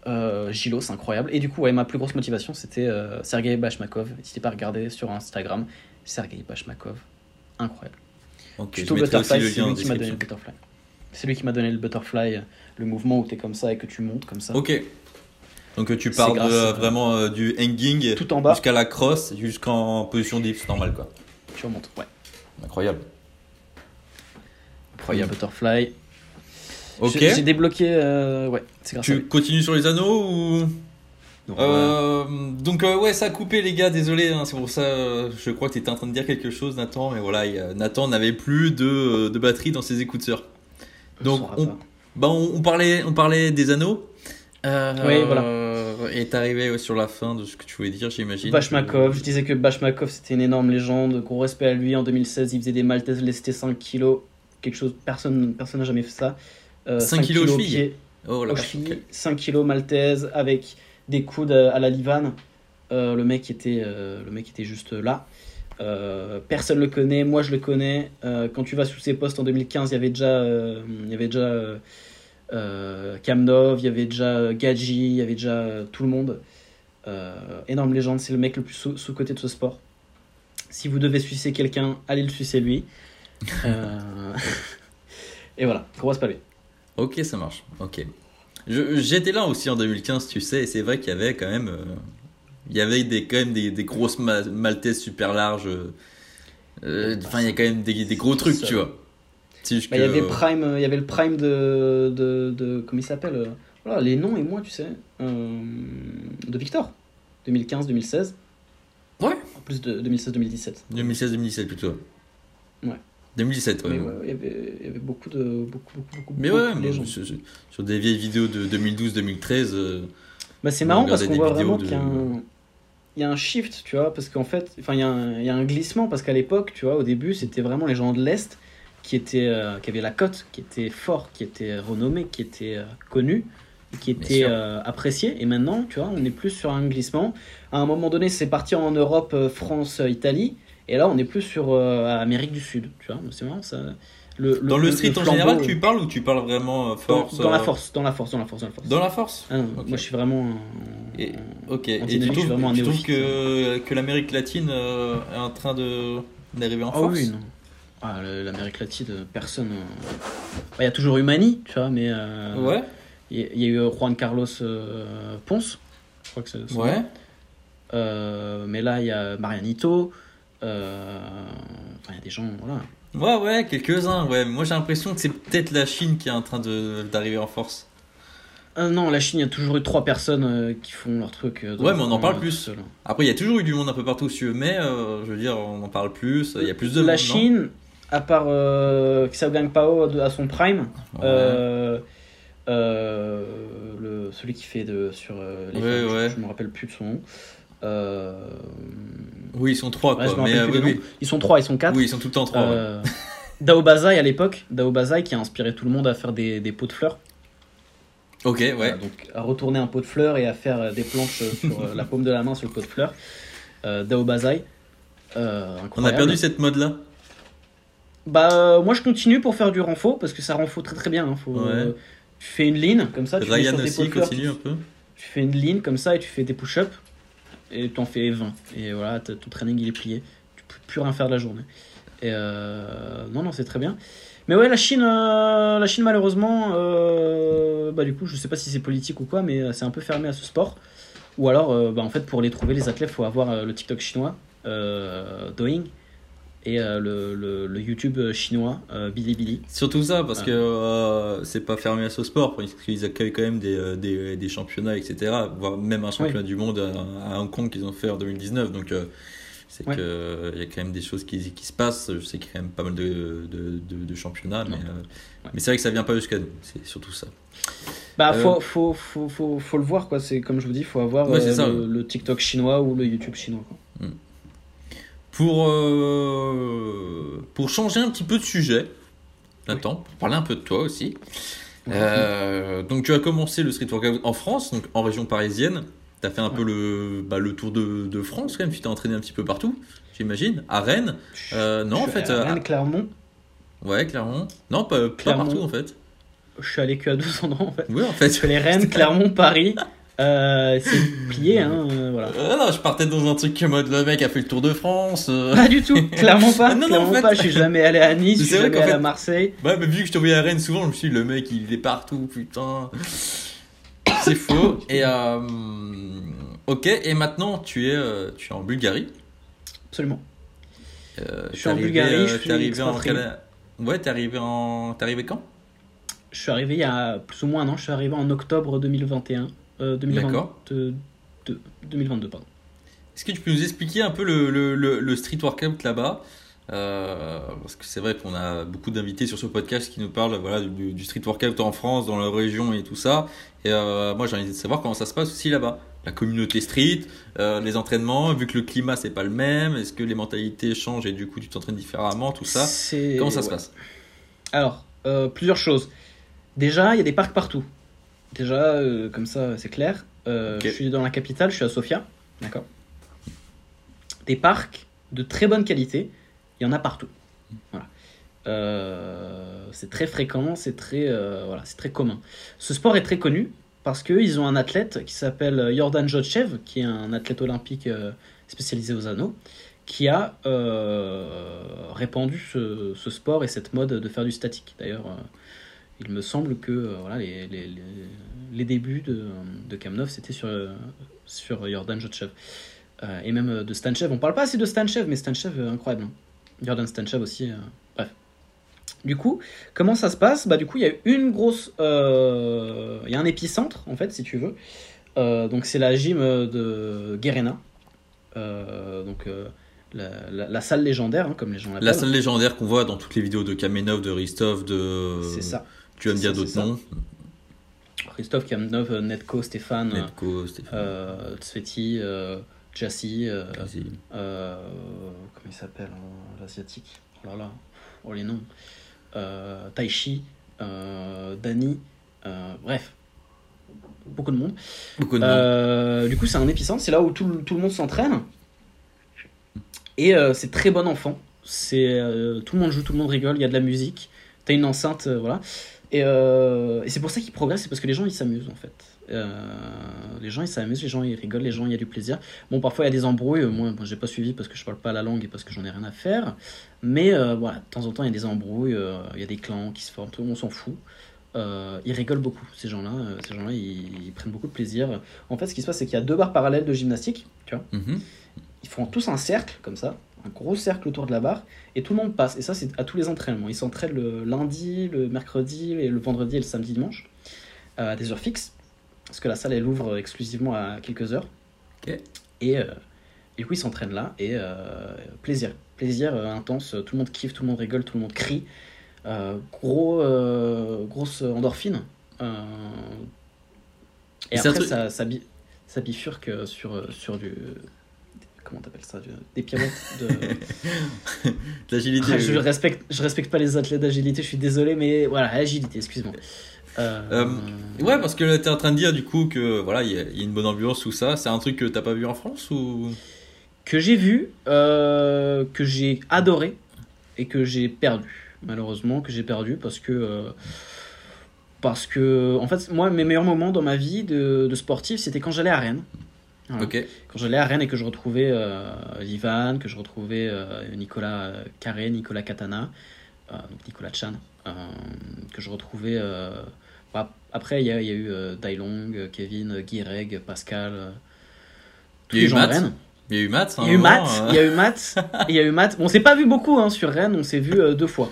Euh, Gilo, c'est incroyable. Et du coup, ouais, ma plus grosse motivation, c'était Sergei Bashmakov. N'hésitez pas à regarder sur Instagram. Sergei Bashmakov. Incroyable. Ok, Tuto je mettrai aussi butterfly, le c'est lui qui m'a donné le butterfly. C'est lui qui m'a donné le butterfly, le mouvement où tu es comme ça et que tu montes comme ça. Ok. Donc tu C'est pars de, grâce, euh, vraiment euh, du hanging Tout en bas, jusqu'à la crosse, jusqu'en position dips normal quoi. tu remontes. Ouais. Incroyable. Incroyable butterfly. Ok. J'ai débloqué. euh, ouais, c'est grâce à Tu continues sur les anneaux ou Donc, Euh, Donc euh, ouais, ça a coupé les gars, désolé, hein, c'est pour ça, euh, je crois que tu étais en train de dire quelque chose Nathan, mais voilà, il Nathan n'avait plus de, de batterie dans ses écouteurs. on donc, on-. Bah on, on parlait, on parlait des anneaux. Euh, Oui, voilà. Et t'arrivais sur la fin de ce que tu voulais dire, j'imagine. Bashmakov, je disais que Bashmakov c'était une énorme légende, gros respect à lui. En 2016, il faisait des maltaises lestés 5 kilos, quelque chose, personne personne n'a jamais fait ça. Euh, 5 kilos pied, Oh la aux vache, chevilles, ok. 5 kilos maltaise avec des coudes à la livane. Euh, le mec était, euh, le mec était juste là. Euh, personne le connaît, moi je le connais. Euh, quand tu vas sous ses postes en 2015, il y avait déjà, euh, il y avait déjà euh, euh, Kamnov, il y avait déjà euh, Gadji, il y avait déjà euh, tout le monde. Euh, énorme légende, c'est le mec le plus sous- sous-côté de ce sport. Si vous devez sucer quelqu'un, allez le sucer lui. Euh, [LAUGHS] Et voilà, respect à lui. Ok, ça marche. Ok. J'étais là aussi en 2015, tu sais, et c'est vrai qu'il y avait quand même, euh, il y avait des, quand même des, des grosses ma- maltaises super larges. euh, euh, Enfin, il y a quand même des, des gros trucs, tu vois. Bah, il y avait Prime, euh, il y avait le Prime de, de, de comment il s'appelle Voilà, les noms et moi, tu sais, de Victor, 2015-2016. Ouais. En plus de 2016-2017. 2016-2017 plutôt. Ouais. 2017, ouais. Mais ouais, il y avait, il y avait beaucoup de beaucoup beaucoup beaucoup. Mais ouais, de légendes. sur, des vieilles vidéos de 2012-2013, euh, Bah, c'est marrant parce qu'on voit vraiment qu'il y a un il y a un shift, tu vois, parce qu'en fait, enfin, il y, a un- il y a un glissement parce qu'à l'époque, tu vois, au début, c'était vraiment les gens de l'Est qui, était, euh, qui avait la cote, qui était fort, qui était renommé, qui était euh, connu, qui Bien était sûr. euh, apprécié. Et maintenant, tu vois, on est plus sur un glissement. À un moment donné, c'est parti en Europe, France, Italie. Et là, on est plus sur euh, Amérique du Sud. Tu vois, c'est marrant ça. Le, Dans le street en général, tu parles ou tu parles vraiment euh, dans, force dans la euh, force, dans la force, dans la force, dans la force. Dans la force? Ah non. Moi, je suis vraiment. Et- Ok, et tu trouves, tu trouves que, que l'Amérique latine euh, est en train de d'arriver en Ah force? oui, non. Ah, l'Amérique latine, euh, personne. euh, bah, Il y a toujours eu Mani, tu vois, mais. euh, Ouais, Il y, a eu Juan Carlos euh, Ponce, je crois que c'est ouais. Euh, mais là, il y a Marianito. Euh, Enfin, il y a des gens, voilà. Ouais, ouais, quelques-uns, ouais. Moi j'ai l'impression que c'est peut-être la Chine qui est en train d'arriver en force. Euh, non, la Chine, il y a toujours eu trois personnes euh, qui font leur truc. euh, Ouais, mais on en parle plus. seul. Après, il y a toujours eu du monde un peu partout, si mais je veux dire, on en parle plus, il y a plus de La monde, non Chine, à part euh, Xiaogang Pao à son prime, Ouais. le, celui qui fait de, sur les Ouais, femmes, je- ouais. je, me rappelle plus de son nom. Euh, Oui, ils sont trois, quoi. Mais, euh, oui. Ils sont trois, ils sont quatre. Oui, ils sont tout le temps trois. ouais. Euh, Dao Bazai à l'époque, Dao Bazai qui a inspiré tout le monde à faire des, des pots de fleurs. Ok, ouais. Voilà, donc à retourner un pot de fleurs et à faire euh, des planches euh, sur la paume de la main sur le pot de fleurs. Euh, Dao Bazai. On a perdu cette mode-là? Bah, euh, moi je continue pour faire du renfort parce que ça renfort très très bien. hein. Faut, Ouais. tu fais une ligne comme ça, tu mets Ryan sur aussi pots de fleurs, continue un tu, peu. tu fais une ligne comme ça et tu fais des push-ups et tu en fais 20. Et voilà, ton training il est plié. Tu peux plus rien faire de la journée. Et euh, non, non, c'est très bien. Mais ouais, la Chine, euh, la Chine malheureusement, euh, bah du coup, je sais pas si c'est politique ou quoi, mais c'est un peu fermé à ce sport. Ou alors, bah, en fait, pour les trouver, les athlètes, faut avoir le TikTok chinois, Doing, et euh, le, le, le YouTube chinois, euh, Bilibili. Surtout ça, parce Ouais. que euh, c'est pas fermé à ce sport, parce qu'ils accueillent quand même des, euh, des, des championnats, etc. Voire même un championnat du monde à, à Hong Kong qu'ils ont fait en 2019. Donc euh, c'est Ouais. que il y a quand même des choses qui, qui se passent. Je sais qu'il y a quand même pas mal de, de, de, de championnats, mais, Ouais. euh, mais c'est vrai que ça vient pas jusqu'à nous. C'est surtout ça. Bah, Euh, faut, faut, faut, faut, faut le voir, quoi. C'est comme je vous dis, faut avoir Ouais, euh, le, le TikTok chinois ou le YouTube chinois. Quoi. Pour, euh, pour changer un petit peu de sujet, Nathan, pour parler un peu de toi aussi. Euh, donc tu as commencé le street workout en France, donc en région parisienne. Tu as fait un peu le, bah, le tour de, de France quand même, tu t'es entraîné un petit peu partout, j'imagine. À Rennes Euh, Non, Je en suis fait. à Rennes, Clermont. Ouais, Clermont. Non, pas, pas Clermont. partout en fait. Je suis allé que à 200 endroits en fait. Oui, en fait. Je fais les Rennes, Clermont, Paris. [LAUGHS] Euh, c'est [COUGHS] plié, hein, euh, voilà. Euh, non, je partais dans un truc mode le mec a fait le tour de France. euh. Pas du tout, [LAUGHS] clairement pas. Non, non, en fait- pas. Je suis jamais allé à Nice, je suis vrai jamais allé fait- à Marseille. Ouais, mais vu que je te voyais à Rennes souvent, je me suis dit, le mec, il est partout, putain. C'est faux. Et euh, ok, et maintenant, tu es, euh, tu es en Bulgarie. Absolument. Euh, Je suis en arrivé, Bulgarie, euh, je t'es suis arrivé en Ouais, t'es arrivé en. T'es arrivé quand? Je suis arrivé il y a plus ou moins un an. Je suis arrivé en octobre 2021. Euh, 2022, D'accord. 2022, pardon. Est-ce que tu peux nous expliquer un peu le, le, le, le street workout là-bas? Euh, Parce que c'est vrai qu'on a beaucoup d'invités sur ce podcast qui nous parlent voilà, du, du street workout en France, dans leur région et tout ça. Et euh, moi, j'ai envie de savoir comment ça se passe aussi là-bas. La communauté street, euh, les entraînements, vu que le climat c'est pas le même, est-ce que les mentalités changent et du coup tu t'entraînes différemment, tout ça? Comment ça se passe? Alors, plusieurs choses. Déjà, il y a des parcs partout. Déjà, euh, comme ça, c'est clair. Euh. Je suis dans la capitale, je suis à Sofia. D'accord Des parcs de très bonne qualité, il y en a partout. Voilà. Euh, c'est très fréquent, c'est très, voilà, c'est très commun. Ce sport est très connu parce qu'ils ont un athlète qui s'appelle Jordan Jotchev, qui est un athlète olympique spécialisé aux anneaux, qui a répandu ce, ce sport et cette mode de faire du statique. D'ailleurs, il me semble que euh, voilà, les, les, les, les débuts de, de Kamnov, c'était sur, euh, sur Jordan Jotchev. Euh, et même de Stanchev. On parle pas assez de Stanchev, mais Stanchev, incroyable. hein. Jordan Stanchev aussi. bref. Du coup, comment ça se passe? Bah du coup, il y a une grosse, il y a un épicentre en fait, si tu veux. Donc c'est la gym de Guerena. Donc la, la- la salle légendaire, hein, comme les gens l'appellent. La salle légendaire qu'on voit dans toutes les vidéos de Kamenov, de Ristov, de. C'est ça. Tu vas me C'est dire ça, d'autres noms Christophe Kamnov, euh, Netko, Stéphane, Netko, Stéphane. euh, Tsveti, euh, Jassy, euh, comment il s'appelle l'asiatique? Oh là là, oh les noms. Taichi, Dani, bref, beaucoup de monde. Beaucoup de monde. Du coup, c'est un épicentre, c'est là où tout, le- tout le monde s'entraîne. Et c'est très bon enfant. C'est tout le monde joue, tout le monde rigole, il y a de la musique. T'as une enceinte, voilà. Et, euh, et c'est pour ça qu'ils progressent, c'est parce que les gens ils s'amusent en fait. Euh, les gens ils s'amusent, les gens ils rigolent, les gens il y a du plaisir. Bon, parfois il y a des embrouilles. Moi, moi, j'ai pas suivi parce que je parle pas la langue et parce que j'en ai rien à faire. Mais euh, voilà, de temps en temps il y a des embrouilles, euh, il y a des clans qui se forment, tout le monde s'en fout. Euh, ils rigolent beaucoup, ces gens-là. euh, ces gens-là, ils, ils prennent beaucoup de plaisir. En fait, ce qui se passe, c'est qu'il y a deux barres parallèles de gymnastique. Tu vois, Mhm. ils font tous un cercle comme ça, un gros cercle autour de la barre, et tout le monde passe. Et ça, c'est à tous les entraînements. Ils s'entraînent le lundi, le mercredi, et le vendredi et le samedi dimanche, euh, à des heures fixes. Parce que la salle, elle ouvre exclusivement à quelques heures. Et, euh, et du coup, ils s'entraînent là, et euh, plaisir. Plaisir euh, intense, tout le monde kiffe, tout le monde rigole, tout le monde crie. Euh, gros, euh, grosse endorphine. Euh, et après, truc- ça, ça, bi- ça bifurque sur, euh, sur du. Comment t'appelles ça du- Des pirouettes de. [LAUGHS] L'agilité. Ah, je, respecte, je respecte pas les athlètes d'agilité, je suis désolé, mais voilà, agilité, excuse-moi. Euh, Euh, Ouais, parce que t'es en train de dire du coup que voilà, il y, a- il y a une bonne ambiance, tout ça. C'est un truc que t'as pas vu en France ou? Que j'ai vu, euh, que j'ai adoré et que j'ai perdu. Malheureusement, que j'ai perdu parce que. euh, parce que, en fait, moi, mes meilleurs moments dans ma vie de, de sportif, c'était quand j'allais à Rennes. Voilà. Ok. Quand j'allais à Rennes et que je retrouvais euh, Ivan, que je retrouvais euh, Nicolas Carré, Nicolas Katana, euh, donc Nicolas Chan, euh, que je retrouvais. bah, après, il y, a il y a eu Dailong, Kevin, euh, Guy Reg, Pascal, tous Il y a les eu gens de. Rennes. Il y a eu Matt. Il y a eu Matt, il y a eu Matt, il y a eu Matt. On s'est pas vu beaucoup hein, sur Rennes, on s'est vu deux fois.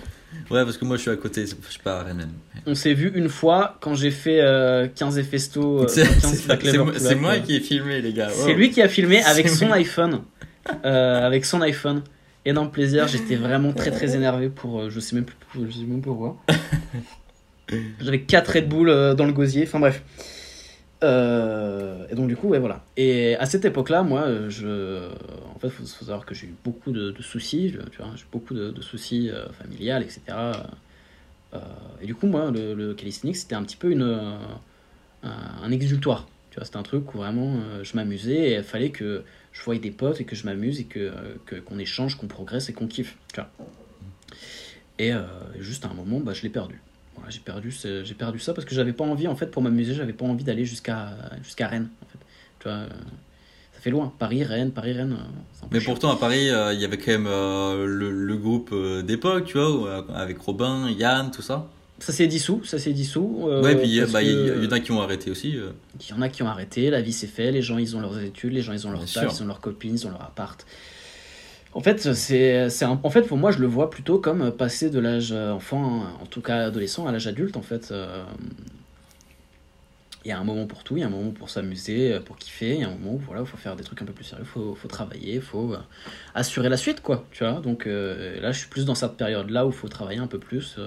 Ouais, parce que moi je suis à côté, je suis pas à Rennes. On s'est vu une fois quand j'ai fait euh, 15 et festo. euh, C'est 15 c'est- back c'est lever moi- qui ai filmé, les gars. C'est Wow. lui qui a filmé avec son moi. iPhone. [LAUGHS] Euh, avec son iPhone. Énorme plaisir, j'étais vraiment très très énervé pour. euh, je sais même plus, je sais même plus pourquoi. J'avais 4 Red Bull dans le gosier, enfin bref. Euh, et donc du coup, ouais, voilà. Et à cette époque-là, moi, je, en fait, faut, faut savoir que j'ai eu beaucoup de, soucis, tu vois, j'ai eu beaucoup de, soucis euh, familiales, etc. Euh, et du coup, moi, le, le calisthenics, c'était un petit peu une, euh, un, exultoire. Tu vois, c'était un truc où vraiment je m'amusais et il fallait que je voie des potes et que je m'amuse et que qu'on échange, qu'on progresse et qu'on kiffe. Tu vois. Et juste à un moment, bah, je l'ai perdu. Voilà, j'ai perdu, j'ai perdu ça parce que j'avais pas envie, en fait, pour m'amuser, j'avais pas envie d'aller jusqu'à jusqu'à Rennes. En fait. Tu vois, ça fait loin. Paris, Rennes, Paris, Rennes. euh, Mais chiant. pourtant, à Paris, euh, il y avait quand même euh, le, le groupe d'époque, tu vois, avec Robin, Yann, tout ça. Ça s'est dissous, ça s'est dissous. euh, ouais, puis il bah, y, y en a qui ont arrêté aussi. Il y en a qui ont arrêté, la vie s'est fait, les gens ils ont leurs études, les gens ils ont leur taf, ils ont leurs copines, ils ont leur appart. En fait, c'est, en fait, pour moi, je le vois plutôt comme passer de l'âge euh, enfant, en tout cas adolescent, à l'âge adulte. En fait, Euh, il y a un moment pour tout, il y a un moment pour s'amuser, euh, pour kiffer, il y a un moment où voilà, il faut faire des trucs un peu plus sérieux, il faut, faut travailler, il faut assurer la suite, quoi. Tu vois, donc là, je suis plus dans cette période-là où il faut travailler un peu plus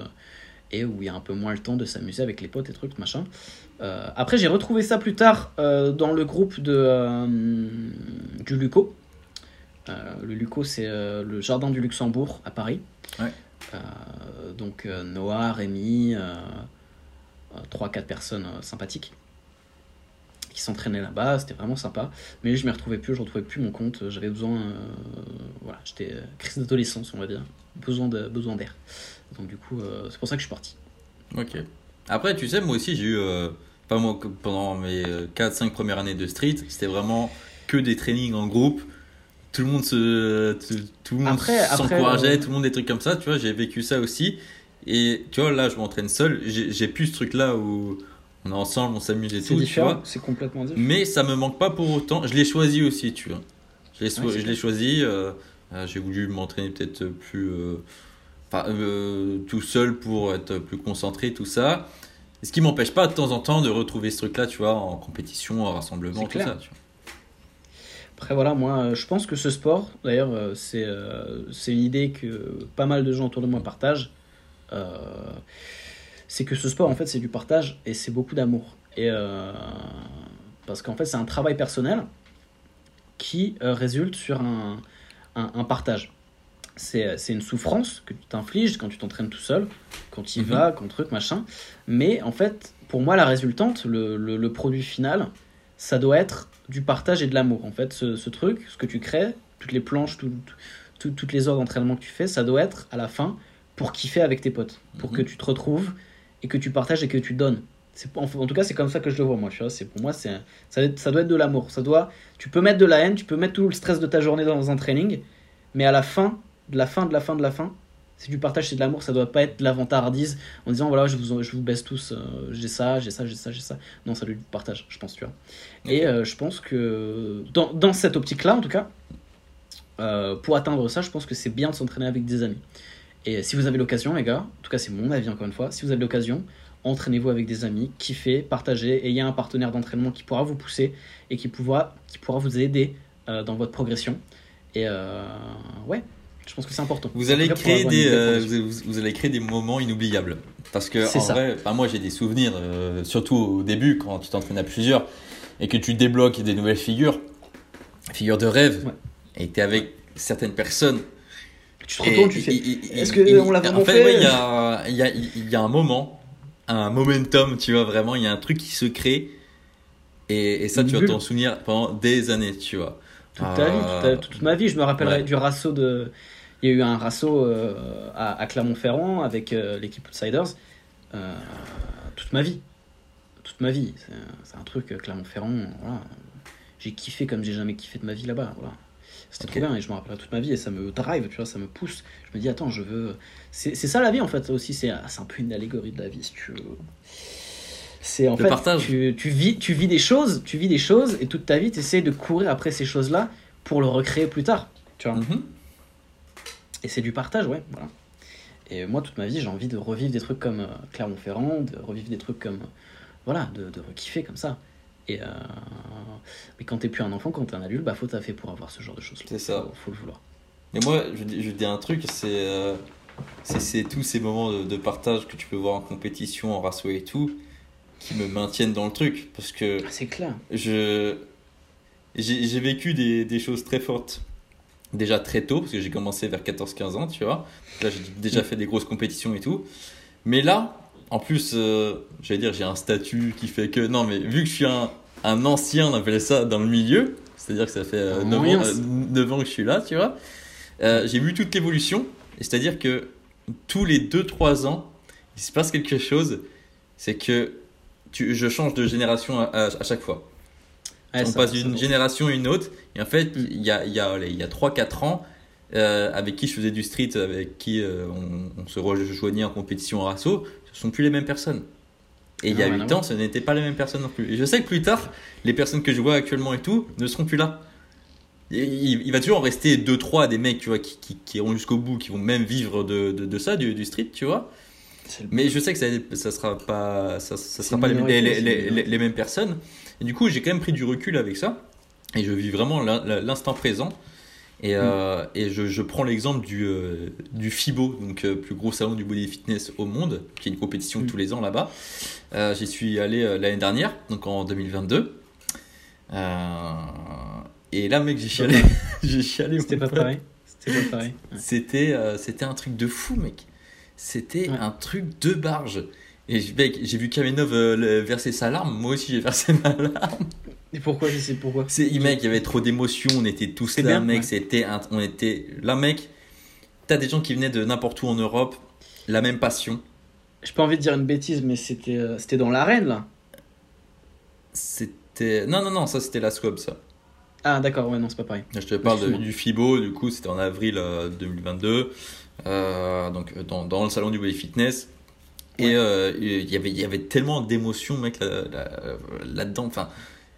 et où il y a un peu moins le temps de s'amuser avec les potes et trucs, machin. Après, j'ai retrouvé ça plus tard dans le groupe de, du Luco. Euh, le Luco, c'est euh, le jardin du Luxembourg à Paris. Ouais. Euh, donc Noah, Rémi, 3-4 personnes sympathiques qui s'entraînaient là-bas, c'était vraiment sympa. Mais je m'y retrouvais plus, je retrouvais plus mon compte, j'avais besoin, euh, voilà, j'étais euh, crise d'adolescence, on va dire, besoin de besoin d'air. Donc du coup, euh, c'est pour ça que je suis parti. Ok. Après, tu sais, moi aussi, j'ai eu. pas moi, pendant mes 4-5 premières années de street, c'était vraiment que des trainings en groupe. Tout le monde se. Tout, tout le monde s'encourageait, euh, tout le monde des trucs comme ça, tu vois, j'ai vécu ça aussi. Et tu vois, là, je m'entraîne seul. J'ai plus ce truc-là où on est ensemble, on s'amuse et tout, tu vois. c'est complètement différent. Mais ça me manque pas pour autant. Je l'ai choisi aussi, tu vois. Je l'ai Ouais, je choisi. euh, euh, J'ai voulu m'entraîner peut-être plus. euh, euh, tout seul pour être plus concentré, tout ça. Ce qui m'empêche pas de temps en temps de retrouver ce truc-là, tu vois, en compétition, en rassemblement, tout clair. ça. Tu vois. Après voilà, moi euh, je pense que ce sport, d'ailleurs euh, c'est euh, c'est une idée que pas mal de gens autour de moi partagent, c'est que ce sport en fait c'est du partage et c'est beaucoup d'amour. Et parce qu'en fait c'est un travail personnel qui résulte sur un, un, un partage. c'est une souffrance que tu t'infliges quand tu t'entraînes tout seul, quand tu y vas, quand truc, machin. Mais en fait, pour moi, la résultante, le, le- le produit final, ça doit être du partage et de l'amour. En fait, ce, ce truc, ce que tu crées, toutes les planches, tout- tout- toutes les heures d'entraînement que tu fais, ça doit être à la fin pour kiffer avec tes potes, pour Mhm. que tu te retrouves et que tu partages et que tu donnes. C'est, en, en tout cas, c'est comme ça que je le vois, moi. Tu vois, c'est, pour moi, c'est, ça, ça doit être de l'amour. Ça doit, tu peux mettre de la haine, tu peux mettre tout le stress de ta journée dans un training, mais à la fin, de la fin, de la fin, de la fin, c'est du partage, c'est de l'amour. Ça doit pas être de la vantardise en disant voilà, je vous, je vous baisse tous, euh, j'ai ça, j'ai ça, j'ai ça, j'ai ça. Non, ça doit être du partage, je pense, tu vois. Et euh, je pense que dans, dans cette optique-là, en tout cas, euh, pour atteindre ça, je pense que c'est bien de s'entraîner avec des amis. Et si vous avez l'occasion, les gars, en tout cas c'est mon avis encore une fois, si vous avez l'occasion, entraînez-vous avec des amis, kiffez, partagez, et il y a un partenaire d'entraînement qui pourra vous pousser et qui pourra, qui pourra vous aider dans votre progression. Et ouais, je pense que c'est important. Vous allez créer des, euh, vous, allez créer des moments inoubliables. Parce que en ça. vrai, enfin, moi j'ai des souvenirs, euh, surtout au début quand tu t'entraînes à plusieurs et que tu débloques des nouvelles figures, figures de rêve, Ouais. et que tu es avec certaines personnes. Tu te retournes, tu fais. est-ce et- que et- on l'a vraiment En fait, fait ouais, il y, a, il y, y a un moment, un momentum, tu vois, vraiment, il y a un truc qui se crée. Et, et ça, tu vas t'en souvenir pendant des années, tu vois. toute ta vie, toute, ta- toute ma vie. Je me rappellerai ouais. du rasso de. Il y a eu un rasso euh, à, à Clermont-Ferrand avec euh, l'équipe Outsiders. Euh, toute ma vie. Toute ma vie. C'est un truc, Clermont-Ferrand. Voilà. J'ai kiffé comme j'ai jamais kiffé de ma vie là-bas. Voilà. C'était Ok. trop bien et je me rappellerai toute ma vie et ça me drive, tu vois, ça me pousse. Je me dis, attends, je veux. C'est ça la vie en fait, aussi. C'est c'est un peu une allégorie de la vie si tu veux. C'est en Le fait, partage. Tu, tu vis, tu vis des choses, tu vis des choses et toute ta vie, tu essaies de courir après ces choses-là pour le recréer plus tard. Tu vois. Mhm. Et c'est du partage, ouais. Voilà. Et moi, toute ma vie, j'ai envie de revivre des trucs comme euh, Clermont-Ferrand, de revivre des trucs comme. euh, voilà, de, de kiffer comme ça. Et euh, mais quand t'es plus un enfant, quand t'es un adulte, bah faut taffer pour avoir ce genre de choses. C'est ça. Faut, faut le vouloir. Et moi, je, dis- je dis un truc, c'est c'est tous ces moments de, de partage que tu peux voir en compétition, en rasso et tout, qui me maintiennent dans le truc. Parce que Ah, c'est clair. je j'ai vécu des, des choses très fortes déjà très tôt, parce que j'ai commencé vers 14-15 ans, tu vois. Là, j'ai déjà fait des grosses compétitions et tout. Mais là, en plus, euh, j'allais dire, j'ai un statut qui fait que. Non, mais vu que je suis un, un ancien, on appelle ça dans le milieu, c'est-à-dire que ça fait euh, Un 9, ans, moyen. euh, 9 ans que je suis là, tu vois. Euh, j'ai vu toute l'évolution, et c'est-à-dire que tous les 2-3 ans, il se passe quelque chose, c'est que tu, je change de génération à, à- à chaque fois Ouais, on passe d'une génération à une autre. Et en fait, Mm. il y a, y a, allez, il y a 3-4 ans, euh, avec qui je faisais du street, avec qui euh, on, on se rejoignait en compétition en rasso, ce sont plus les mêmes personnes. Et il y a Ah, rien à 8 ans, ce n'étaient pas les mêmes personnes non plus. Et je sais que plus tard, les personnes que je vois actuellement et tout ne seront plus là. Et il, il va toujours en rester 2-3 des mecs tu vois, qui, qui, qui iront jusqu'au bout, qui vont même vivre de, de, de ça, du, du street, tu vois. Mais je sais que ça, ça sera pas, ça, sera pas les mêmes personnes. Et du coup, j'ai quand même pris du recul avec ça. Et je vis vraiment l'in- l'instant présent. Et, euh, Mm. et je, je prends l'exemple du, euh, du FIBO, donc euh, plus gros salon du body fitness au monde, qui est une compétition Mm. tous les ans là-bas. J'y suis allé l'année dernière, donc en 2022. Euh, et là, mec, j'ai chialé. j'ai chialé. C'était pas pote. pareil. C'était pas pareil. Ouais. C'était c'était un truc de fou, mec. C'était Ouais. un truc de barge. Et mec, j'ai vu Kamenov euh, verser sa larme. Moi aussi, j'ai versé ma larme. Et pourquoi je sais pourquoi? C'est, mec, il y avait trop d'émotions. On était tous là, bien, mec. ouais. C'était un- on était là, mec. T'as des gens qui venaient de n'importe où en Europe. La même passion. J'ai pas envie de dire une bêtise, mais c'était euh, c'était dans l'arène là. C'était. Non, non, non, ça c'était la Swab, ça. Ah d'accord, ouais non c'est pas pareil. Je te parle de- du FIBO, du coup, c'était en avril euh, 2022, euh, donc euh, dans, dans le salon du body fitness. Et euh, il y avait- il y avait tellement d'émotions, mec, là- là- là-dedans. Enfin,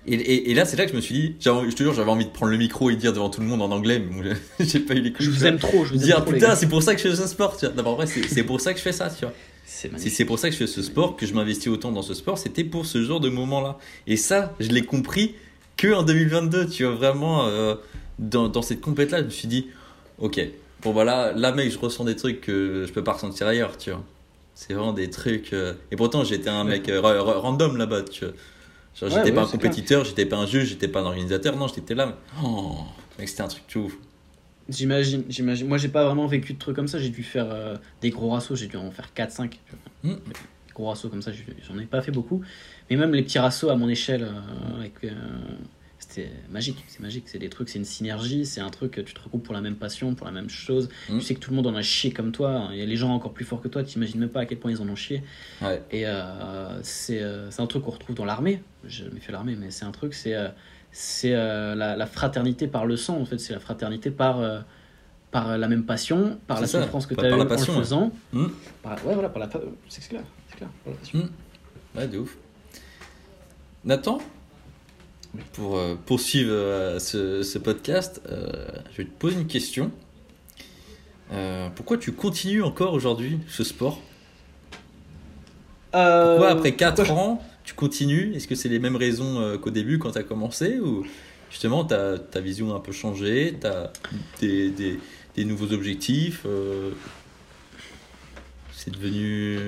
et, et, et là, c'est là que je me suis dit, je te jure, j'avais envie de prendre le micro et de dire devant tout le monde en anglais, mais [LAUGHS] j'ai pas eu les couilles. Je vous aime trop, je vous aime Dire, trop les putain, c'est pour ça que je fais ce sport, tu vois. D'abord, vrai, c'est pour ça que je fais ça, tu vois. [LAUGHS] C'est pour ça que je fais ce sport, que je m'investis autant dans ce sport, c'était pour ce genre de moment-là. Et ça, je l'ai compris que en 2022, tu vois, vraiment, euh, dans, dans cette compète-là, je me suis dit, ok, bon voilà, là, mec, je ressens des trucs que je peux pas ressentir ailleurs, tu vois. C'est vraiment des trucs. euh, Et pourtant, j'étais un mec euh, ra- ra- random là-bas, tu vois. Genre, Ouais, j'étais ouais, pas un compétiteur, j'étais pas un juge, j'étais pas un organisateur, non, j'étais là, mais. Oh, mec, c'était un truc tout ouf. J'imagine, j'imagine. Moi, j'ai pas vraiment vécu de trucs comme ça. J'ai dû faire euh, des gros rassos. J'ai dû en faire 4-5. Mm. Des gros rassos comme ça, j'en ai pas fait beaucoup. Mais même les petits rassos à mon échelle, avec, magique. C'est magique. C'est des trucs, c'est une synergie. C'est un truc, tu te regroupes pour la même passion, pour la même chose. Mm. Tu sais que tout le monde en a chié comme toi. Il y a les gens encore plus forts que toi. Tu imagines même pas à quel point ils en ont chié. Ouais. Et euh, c'est euh, c'est un truc qu'on retrouve dans l'armée. J'ai jamais fait l'armée, mais c'est un truc, c'est euh, c'est euh, la, la fraternité par le sang, en fait. C'est la fraternité par, par la même passion, par la ça, souffrance que tu as eue en le ouais. faisant. Mm. Par- ouais, voilà, par la C'est clair, c'est clair. par la passion. Mm. Ouais, de ouf. Nathan, pour euh, poursuivre euh, ce, ce podcast, euh, je vais te poser une question. Pourquoi tu continues encore aujourd'hui ce sport? Pourquoi après 4 pourquoi je- ans, tu continues? Est-ce que c'est les mêmes raisons qu'au début quand tu as commencé? Ou justement ta, ta vision a un peu changé? Tu as des, des- des nouveaux objectifs? C'est devenu,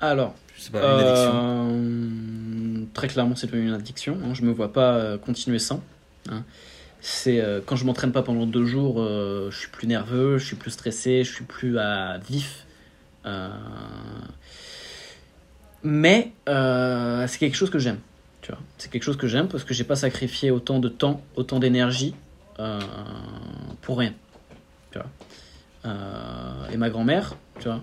Alors, pas, une addiction Euh, très clairement, c'est devenu une addiction. hein. Je me vois pas euh, continuer sans. hein. C'est euh, quand je m'entraîne pas pendant deux jours, je suis plus nerveux, je suis plus stressé, je suis plus à vif. Mais c'est quelque chose que j'aime. C'est quelque chose que j'aime parce que j'ai pas sacrifié autant de temps, autant d'énergie pour rien. Tu vois. Et ma grand-mère, tu vois.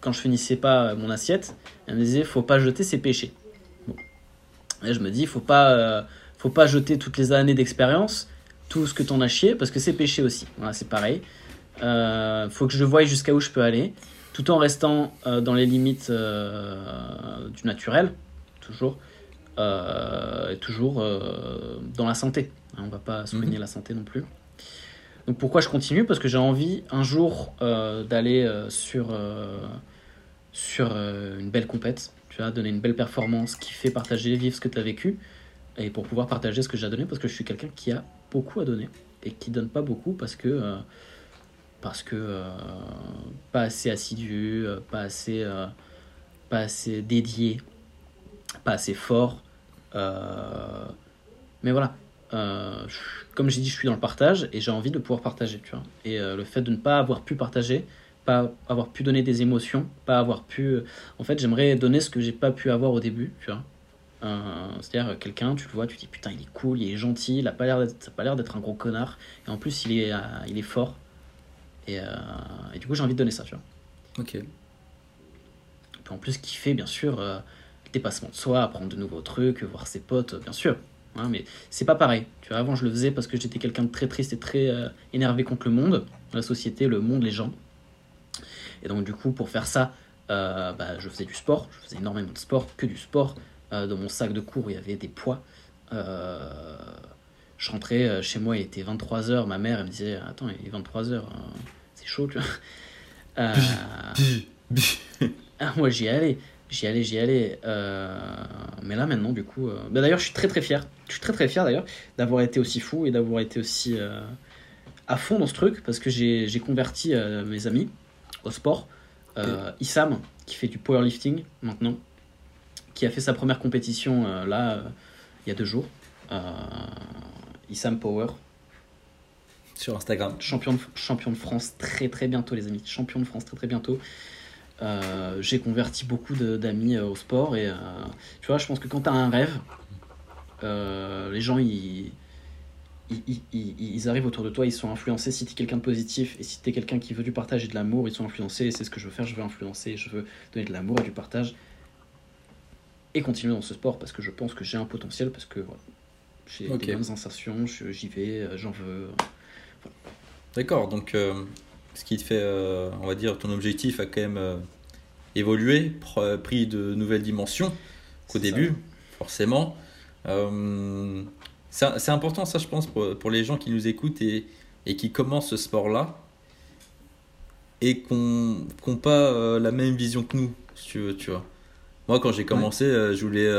Quand je finissais pas mon assiette, elle me disait faut pas jeter ses péchés. Bon. Et je me dis faut pas euh, faut pas jeter toutes les années d'expérience, tout ce que t'en as chié parce que c'est péché aussi. Voilà, c'est pareil. Euh, faut que je voie jusqu'à où je peux aller, tout en restant euh, dans les limites euh, du naturel, toujours, et toujours dans la santé. Hein, On va pas soigner Mhm. la santé non plus. Donc pourquoi je continue? Parce que j'ai envie un jour euh, d'aller euh, sur, euh, une belle compète, tu vois, donner une belle performance, kiffer, partager, vivre ce que tu as vécu, et pour pouvoir partager ce que j'ai donné, parce que je suis quelqu'un qui a beaucoup à donner, et qui donne pas beaucoup parce que, parce que pas assez assidu, pas assez, pas assez dédié, pas assez fort. mais voilà, euh, comme j'ai dit, je suis dans le partage et j'ai envie de pouvoir partager, tu vois. Et euh, le fait de ne pas avoir pu partager, pas avoir pu donner des émotions, pas avoir pu... En fait, j'aimerais donner ce que j'ai pas pu avoir au début, tu vois. Euh, C'est-à-dire euh, quelqu'un, tu le vois, tu te dis putain, il est cool, il est gentil, il a pas l'air d'être, ça a pas l'air d'être un gros connard, et en plus, il est, euh, il est fort. Et, euh, et du coup, j'ai envie de donner ça, tu vois. Ok. Puis en plus, kiffer, bien sûr, euh, le dépassement de soi, apprendre de nouveaux trucs, voir ses potes, euh, bien sûr. Hein, mais c'est pas pareil. Tu vois, avant, je le faisais parce que j'étais quelqu'un de très triste et très euh, énervé contre le monde, la société, le monde, les gens. Et donc, du coup, pour faire ça, euh, bah, je faisais du sport. Je faisais énormément de sport, que du sport. Euh, dans mon sac de cours, il y avait des poids. Je rentrais chez moi, il était 23h. Ma mère, elle me disait Attends, il est 23h, c'est chaud, tu vois. [LAUGHS] Ah, moi j'y allais, j'y allais, j'y allais. Euh, mais là maintenant, du coup. euh, bah, d'ailleurs, je suis très très fier. Je suis très très fier d'ailleurs d'avoir été aussi fou et d'avoir été aussi euh, à fond dans ce truc parce que j'ai converti euh, mes amis au sport. Euh, Issam, qui fait du powerlifting maintenant, qui a fait sa première compétition euh, là, il y a deux jours. Issam Power, Sur Instagram. champion de, champion de France très très bientôt les amis, champion de France très très bientôt. J'ai converti beaucoup d'amis au sport et tu vois, je pense que quand tu as un rêve, euh, les gens ils, ils, ils- arrivent autour de toi, ils sont influencés. Si tu es quelqu'un de positif et si tu es quelqu'un qui veut du partage et de l'amour, ils sont influencés c'est ce que je veux faire. Je veux influencer, je veux donner de l'amour et du partage et continuer dans ce sport parce que je pense que j'ai un potentiel parce que voilà, j'ai Ok. des bonnes sensations, j'y vais, euh, j'en veux. D'accord, donc euh, ce qui te fait, euh, on va dire, ton objectif a quand même euh, évolué, pr- pris de nouvelles dimensions qu'au début, ça. forcément. Euh, c'est important, ça, je pense, pour, pour les gens qui nous écoutent et, et qui commencent ce sport-là et qui n'ont pas euh, la même vision que nous, si tu veux, tu vois. Moi, quand j'ai commencé, euh, je voulais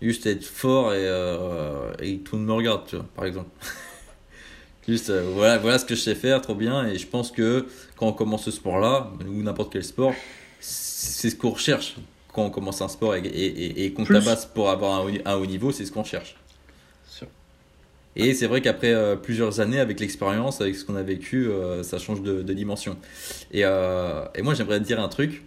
juste être fort et, euh, et tout le monde me regarde, tu vois, par exemple. [LAUGHS] Juste, euh, voilà, voilà ce que je sais faire, trop bien. Et je pense que quand on commence ce sport-là, ou n'importe quel sport, c'est ce qu'on recherche. Quand on commence un sport et, et, et, et qu'on tabasse pour avoir un haut, un haut niveau, c'est ce qu'on cherche. Et c'est vrai qu'après euh, plusieurs années, avec l'expérience, avec ce qu'on a vécu, euh, ça change de, de dimension. Et, euh, et moi, j'aimerais te dire un truc,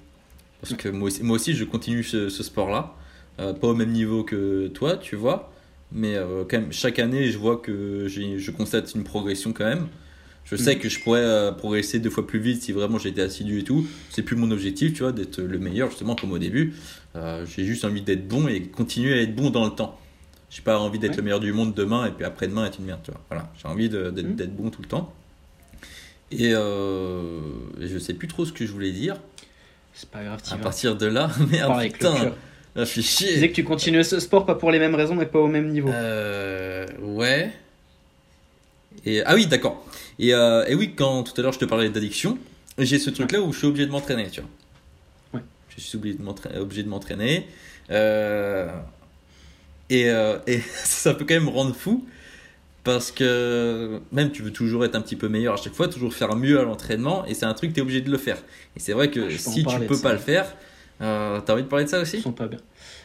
parce que moi aussi, moi aussi je continue ce, ce sport-là, pas au même niveau que toi, tu vois, mais quand même, chaque année, je vois que je constate une progression quand même. Je sais Mhm. que je pourrais euh, progresser deux fois plus vite si vraiment j'étais assidu et tout. C'est plus mon objectif, tu vois, d'être le meilleur, justement, comme au début. Euh, j'ai juste envie d'être bon et continuer à être bon dans le temps. J'ai pas envie d'être Ouais. le meilleur du monde demain et puis après-demain être une merde, tu vois. Voilà, j'ai envie de- d'être bon tout le temps. Et euh, je sais plus trop ce que je voulais dire. C'est pas grave, À partir de là, [LAUGHS] merde, putain, là, je suis Tu chier. disais que tu continuais ce sport pas pour les mêmes raisons, mais pas au même niveau. Euh, ouais. Et, ah oui, d'accord. Et, euh, et oui, quand tout à l'heure je te parlais d'addiction, j'ai ce truc-là où je suis obligé de m'entraîner, tu vois. Ouais. Je suis obligé de m'entraîner. Euh, et, euh, et [LAUGHS] ça peut quand même me rendre fou. Parce que même tu veux toujours être un petit peu meilleur à chaque fois, toujours faire mieux à l'entraînement, et c'est un truc que tu es obligé de le faire. Et c'est vrai que Ah, je si tu peux ça. pas le faire, euh, t'as envie de parler de ça aussi? Sont pas bien.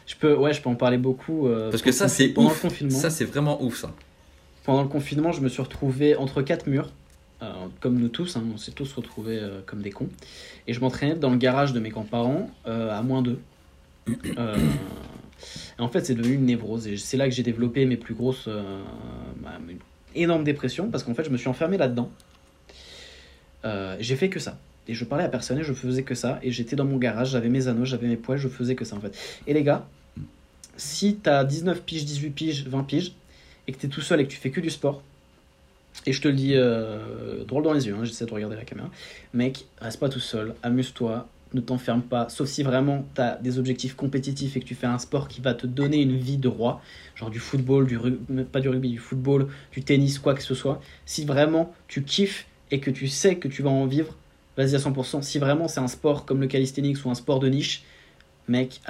Je peux, ouais, je peux en parler beaucoup. euh, Parce que ça, pendant- c'est pendant ouf. le confinement. Ça, c'est vraiment ouf, ça. Pendant le confinement, je me suis retrouvé entre quatre murs, euh, comme nous tous, hein, on s'est tous retrouvés euh, comme des cons. Et je m'entraînais dans le garage de mes grands-parents euh, à moins 2. et en fait, c'est devenu une névrose. Et c'est là que j'ai développé mes plus grosses. euh, bah, une énorme dépression, parce qu'en fait, je me suis enfermé là-dedans. Euh, j'ai fait que ça. Et je parlais à personne et je faisais que ça. Et j'étais dans mon garage, j'avais mes anneaux, j'avais mes poils, je faisais que ça en fait. Et les gars, si t'as 19 piges, 18 piges, 20 piges, et que tu es tout seul et que tu fais que du sport, et je te le dis euh, drôle dans les yeux, hein, j'essaie de regarder la caméra, mec, reste pas tout seul, amuse-toi, ne t'enferme pas, sauf si vraiment tu as des objectifs compétitifs et que tu fais un sport qui va te donner une vie de roi, genre du football, du pas du rugby, du football, du tennis, quoi que ce soit. Si vraiment tu kiffes et que tu sais que tu vas en vivre, vas-y à 100%. Si vraiment c'est un sport comme le calisthenics ou un sport de niche, mec,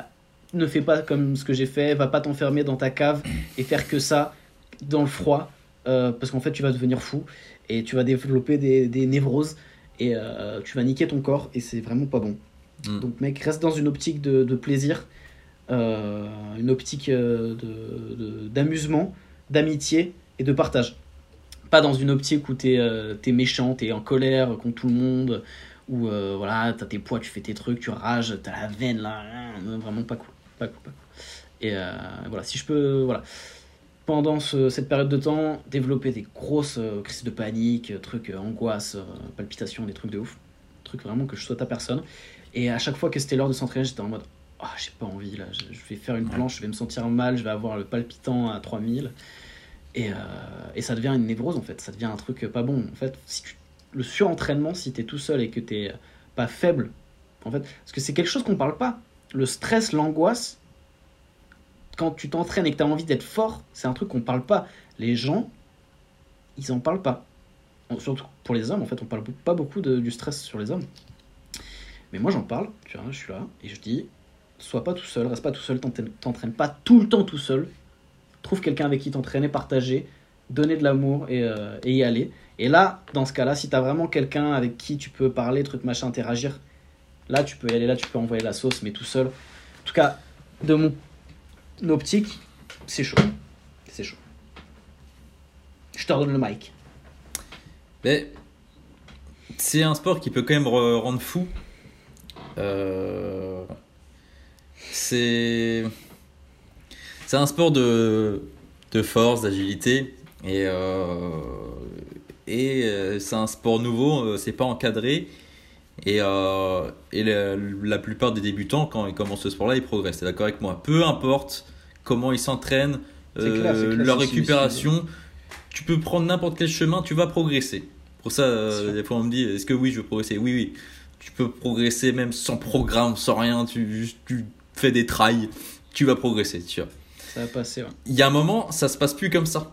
ne fais pas comme ce que j'ai fait, va pas t'enfermer dans ta cave et faire que ça dans le froid, euh, parce qu'en fait tu vas devenir fou et tu vas développer des, des névroses et euh, tu vas niquer ton corps et c'est vraiment pas bon. Mm. Donc mec, reste dans une optique de, de plaisir, euh, une optique de- de- d'amusement, d'amitié et de partage. Pas dans une optique où t'es t'es méchant, t'es en colère contre tout le monde, où voilà, t'as tes poids, tu fais tes trucs, tu rages, t'as la veine là, vraiment pas cool, pas cool, pas cool. Et voilà, si je peux, voilà, pendant ce- cette période de temps, développer des grosses euh, crises de panique, euh, trucs, euh, angoisse, palpitations, des trucs de ouf, trucs vraiment que je souhaite à personne. Et à chaque fois que c'était l'heure de s'entraîner, j'étais en mode, ah, j'ai pas envie là, je, je vais faire une planche, je vais me sentir mal, je vais avoir le palpitant à 3000. Et, euh, et ça devient une névrose en fait, ça devient un truc pas bon. En fait, si tu, le surentraînement, si t'es tout seul et que t'es pas faible, en fait, parce que c'est quelque chose qu'on parle pas. Le stress, l'angoisse, quand tu t'entraînes et que tu as envie d'être fort, c'est un truc qu'on parle pas. Les gens, ils en parlent pas. Surtout pour les hommes, en fait, on parle pas beaucoup de- du stress sur les hommes. Mais moi, j'en parle, tu vois, je suis là, et je dis, sois pas tout seul, reste pas tout seul, t'entraînes pas tout le temps tout seul. Trouve quelqu'un avec qui t'entraîner, partager, donner de l'amour et, euh, et y aller. Et là, dans ce cas-là, si t'as vraiment quelqu'un avec qui tu peux parler, truc machin, interagir, là, tu peux y aller, là, tu peux envoyer la sauce, mais tout seul. En tout cas, de mon optique, c'est chaud. C'est chaud. Je te redonne le mic. Mais c'est un sport qui peut quand même re- rendre fou. Euh, c'est c'est un sport de, force, d'agilité et euh, et euh, c'est un sport nouveau, c'est pas encadré et, euh, et la, la plupart des débutants quand ils commencent ce sport-là, ils progressent. T'es d'accord avec moi? Peu importe comment ils s'entraînent, clair, euh, clair, leur récupération, tu peux prendre n'importe quel chemin, tu vas progresser. Pour ça, euh, des fois on me dit, est-ce que oui, je veux progresser? Oui, oui. Tu peux progresser même sans programme, sans rien, tu, juste, tu fais des trails, tu vas progresser, tu vois. Ça va passer. ouais. Il y a un moment, ça se passe plus comme ça.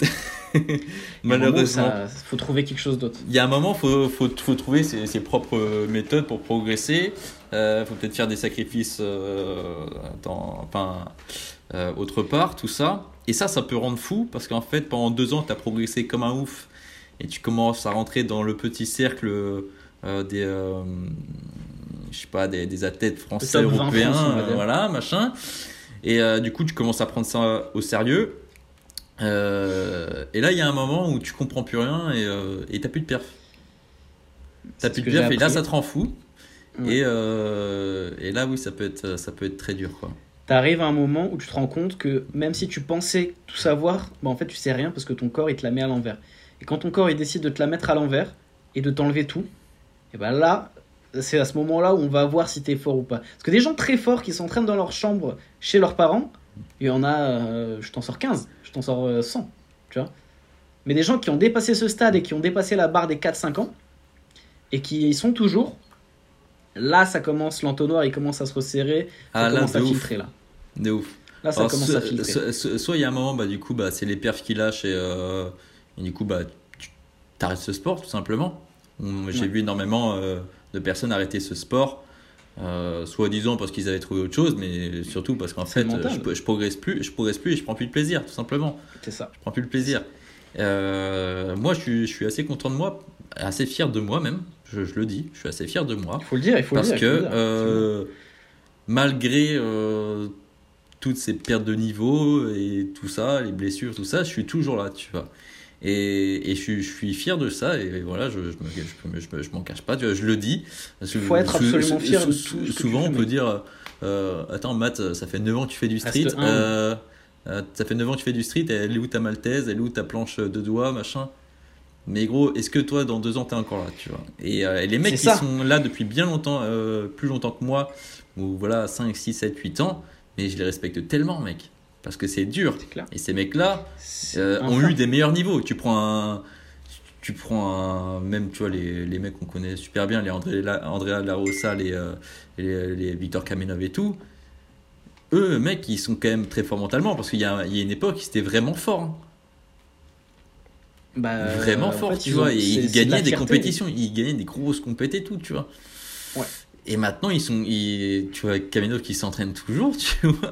[LAUGHS] Il Malheureusement. ça- faut trouver quelque chose d'autre. Il y a un moment, il faut, faut, faut trouver ses, ses propres méthodes pour progresser. Il faut peut-être faire des sacrifices euh, dans, enfin, euh, autre part, tout ça. Et ça, ça peut rendre fou parce qu'en fait, pendant deux ans, tu as progressé comme un ouf et tu commences à rentrer dans le petit cercle euh, des, euh, je sais pas, des, des athlètes français, top 20 européens, France, euh, voilà, machin. Et euh, du coup, tu commences à prendre ça au sérieux. Euh, et là, il y a un moment où tu comprends plus rien et euh, t'as plus de perf. T'as plus de perf et là, ça te rend fou. Ouais. Et, euh, et là, oui, ça peut être, ça peut être très dur, quoi. T'arrives à un moment où tu te rends compte que même si tu pensais tout savoir, bah en fait tu sais rien parce que ton corps il te la met à l'envers. Et quand ton corps il décide de te la mettre à l'envers et de t'enlever tout, et ben là, c'est à ce moment-là où on va voir si t'es fort ou pas. Parce que des gens très forts qui s'entraînent dans leur chambre chez leurs parents, il y en a, euh, je t'en sors 15, je t'en sors euh, 100, tu vois. Mais des gens qui ont dépassé ce stade et qui ont dépassé la barre des 4-5 ans et qui y sont toujours, là ça commence, l'entonnoir il commence à se resserrer, ça Ah là, commence de à ouf. filtrer là. De ouf. Là, ça Alors, commence so- à filtrer. so- so- soit il y a un moment, bah, du coup, bah, c'est les perfs qui lâchent et, euh, et du coup, bah, tu arrêtes ce sport, tout simplement. J'ai Ouais. vu énormément euh, de personnes arrêter ce sport, euh, soi-disant parce qu'ils avaient trouvé autre chose, mais surtout parce qu'en fait, mental. je, je progresse plus, je progresse plus et je prends plus de plaisir, tout simplement. C'est ça. Je prends plus le plaisir. Euh, moi, je suis, je suis assez content de moi, assez fier de moi même. Je, je le dis, je suis assez fier de moi. Il faut le dire, il faut Parce le dire. faut que dire. euh, malgré euh, toutes ces pertes de niveau et tout ça, les blessures, tout ça, je suis toujours là, tu vois. Et, et je, suis- je suis fier de ça et voilà, je, je, me, je, me- je me- je m'en cache pas, tu vois, je le dis. Parce que Faut être sou- absolument fier de tout Souvent, on peut dire euh, Attends, Matt, ça fait 9 ans que tu fais du street. euh, euh, ça fait 9 ans que tu fais du street, elle est où ta maltaise, elle est où ta planche de doigts, machin? Mais gros, est-ce que toi, dans deux ans, t'es encore là, tu vois? Et, euh, et les mecs qui ça. sont là depuis bien longtemps, euh, plus longtemps que moi, ou voilà, 5, 6, 7, 8 ans, mais je les respecte tellement, mec. Parce que c'est dur. Clair. Et ces mecs-là euh, ont eu des meilleurs niveaux. Tu prends un. Tu prends un. Même, tu vois, les, les mecs qu'on connaît super bien, les André, La- Andrea Larossa, les, euh, les, les Victor Kamenov et tout. Eux, mecs, ils sont quand même très forts mentalement. Parce qu'il y, y a une époque, ils étaient vraiment forts. hein. Bah, vraiment en forts, fait, tu vois. Et ils de gagnaient des compétitions. Ils gagnaient des grosses compétitions et tout, tu vois. Ouais. Et maintenant, ils sont. ils- tu vois, Kamenov qui s'entraîne toujours, [LAUGHS] tu vois.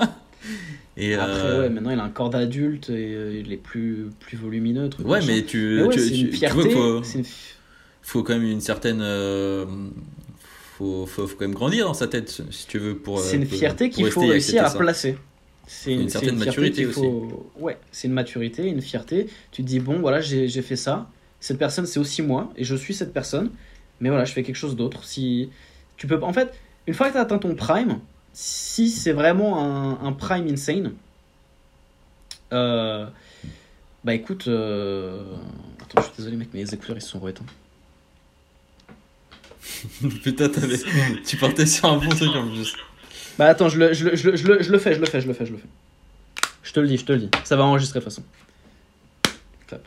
Et, Après, euh, ouais, maintenant il a un corps d'adulte et euh, il est plus, plus volumineux. Truc ouais, mais tu, Mais ouais, tu, c'est tu- une vois faut, c'est une faut quand même une certaine. euh, faut, faut, faut quand même grandir dans sa tête, si tu veux, pour. C'est euh, une pour- fierté qu'il faut réussir à ça. placer. C'est Une c'est certaine maturité faut- Ouais, c'est une maturité, une fierté. Tu te dis, bon, voilà, j'ai j'ai fait ça. Cette personne, c'est aussi moi, et je suis cette personne. Mais voilà, je fais quelque chose d'autre. Si tu peux, en fait, une fois que tu as atteint ton prime, si c'est vraiment un, un prime insane, euh, bah écoute, euh, attends, je suis désolé, mec, mais les écouteurs ils se sont rééteints. [LAUGHS] Putain, [LAUGHS] tu partais sur un bon truc en plus. Bah attends, je le, je, le, je, le, je le- je le fais, je le fais, je le fais, je le fais. Je te le dis, je te le dis. Ça va enregistrer de toute façon. Clap.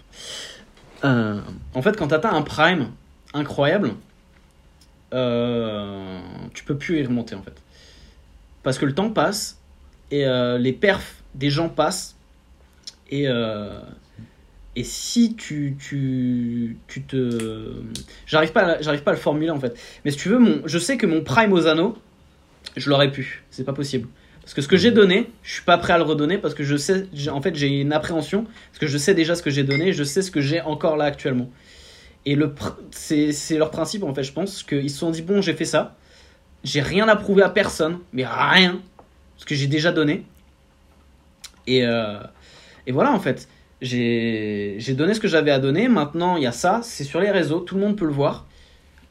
Euh, en fait, quand t'atteins un prime incroyable, euh, tu peux plus y remonter en fait. Parce que le temps passe et euh, les perfs des gens passent et euh, et si tu tu tu te j'arrive pas j'arrive pas à le formuler en fait. Mais si tu veux mon je sais que mon prime aux anneaux je l'aurais pu. C'est pas possible. Parce que ce que j'ai donné, je suis pas prêt à le redonner parce que je sais, j'ai- en fait, j'ai une appréhension parce que je sais déjà ce que j'ai donné, je sais ce que j'ai encore là actuellement. Et le, c'est leur principe en fait, je pense qu'ils se sont dit bon, j'ai fait ça, j'ai rien à prouver à personne, mais rien, parce que j'ai déjà donné. Et, euh, et voilà en fait, j'ai, donné ce que j'avais à donner. Maintenant, il y a ça, c'est sur les réseaux, tout le monde peut le voir.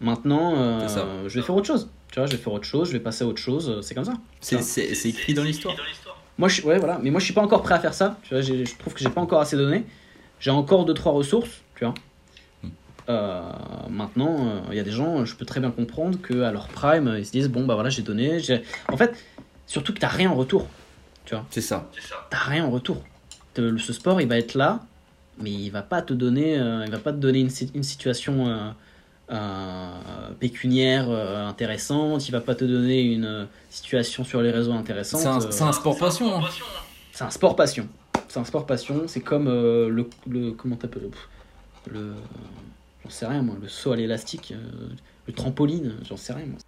Maintenant, euh, je vais faire autre chose. Tu vois, je vais faire autre chose, je vais passer à autre chose, c'est comme ça. C'est écrit dans l'histoire. Moi, je, ouais, voilà. Mais moi, je suis pas encore prêt à faire ça. Tu vois, je trouve que j'ai pas encore assez donné. J'ai encore deux trois ressources, tu vois. Euh, maintenant, il y a des gens, je peux très bien comprendre que à leur prime, ils se disent bon bah voilà, j'ai donné. j'ai- En fait, surtout que t'as rien en retour. C'est ça. T'as rien en retour. Ce sport, il va être là, mais il va pas te donner, euh, il va pas te donner une, une situation euh, euh, pécuniaire euh, intéressante. Il va pas te donner une euh, situation sur les réseaux intéressante. C'est un, euh, c'est un sport passion. hein. c'est un sport passion. C'est un sport passion. C'est comme euh, le, le. Comment t'appelles Le. J'en sais rien, moi. Le saut à l'élastique. euh, le trampoline. J'en sais rien, moi.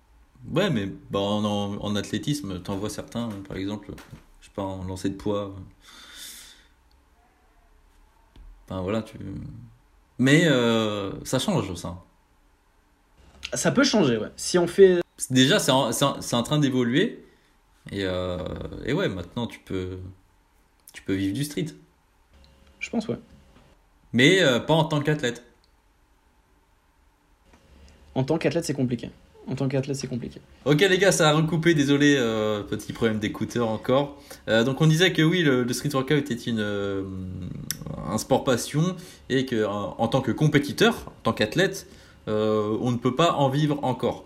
Ouais, mais bah, en, en, en athlétisme, t'en vois certains, par exemple, je sais pas, en lancer de poids. Enfin voilà, tu. Mais euh, ça change ça. Ça peut changer, ouais. Si on fait. Déjà, c'est en, en- en train d'évoluer. Et, euh, et ouais, maintenant tu peux, tu peux vivre du street. Je pense, ouais. Mais euh, pas en tant qu'athlète. En tant qu'athlète, c'est compliqué. En tant qu'athlète, c'est compliqué. Ok les gars, ça a recoupé, désolé, euh, petit problème d'écouteur encore. Euh, donc on disait que oui, le, le street workout était une, euh, un sport passion et que en, tant que compétiteur, en tant qu'athlète, on ne peut pas en vivre encore.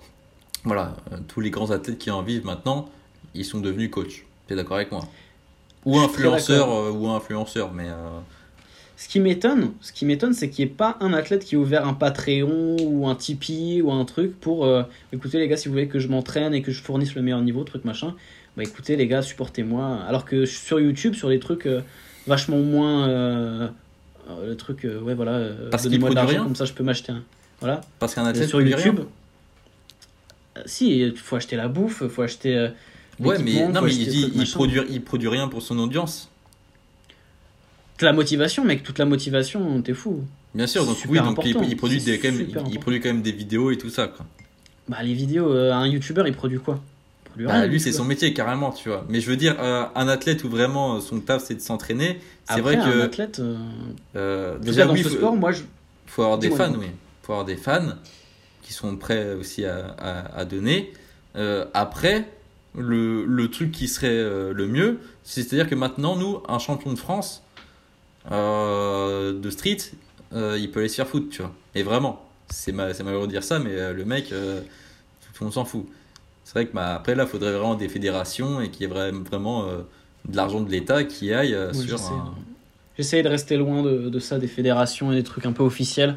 Voilà, tous les grands athlètes qui en vivent maintenant, ils sont devenus coachs. T'es d'accord avec moi? Ou influenceurs, ou influenceurs, mais Ce qui m'étonne, ce qui m'étonne, c'est qu'il n'y ait pas un athlète qui a ouvert un Patreon ou un Tipeee ou un truc pour euh, écoutez les gars, si vous voulez que je m'entraîne et que je fournisse le meilleur niveau, truc machin, bah écoutez les gars, supportez-moi. Alors que sur YouTube, sur des trucs euh, vachement moins. euh, euh, le truc, ouais voilà, Parce qu'il donnez-moi de produit l'argent, rien comme ça je peux m'acheter un. Voilà. parce qu'un Et athlète sur. YouTube. Si, il faut acheter la bouffe, faut acheter. Ouais, mais non, mais il dit, il produit, il produit rien pour son audience. De la motivation, mec, toute la motivation, t'es fou. Bien sûr, donc oui, donc il, produit des, quand même, il, produit quand même des vidéos et tout ça. Quoi. Bah les vidéos, euh, un youtubeur il produit quoi? Il produit Bah, rien, lui, un c'est son métier carrément, tu vois. Mais je veux dire, euh, un athlète où vraiment son taf c'est de s'entraîner, c'est vrai un que athlète. euh, euh, déjà dans oui, ce faut, sport, moi je. faut avoir des fans, dis-moi. oui. Faut avoir des fans qui sont prêts aussi à, à- à donner. Après, le, le truc qui serait le mieux, c'est-à-dire que maintenant, nous, un champion de France euh, de street, euh, il peut aller se faire foutre, tu vois. Et vraiment, c'est ma- c'est malheureux de dire ça, mais euh, le mec, euh, on s'en fout. C'est vrai que bah, après, là, il faudrait vraiment des fédérations et qu'il y ait vra- vraiment de l'argent de l'État qui aille Oui, sur j'essaie, un... De rester loin de, de ça, des fédérations et des trucs un peu officiels.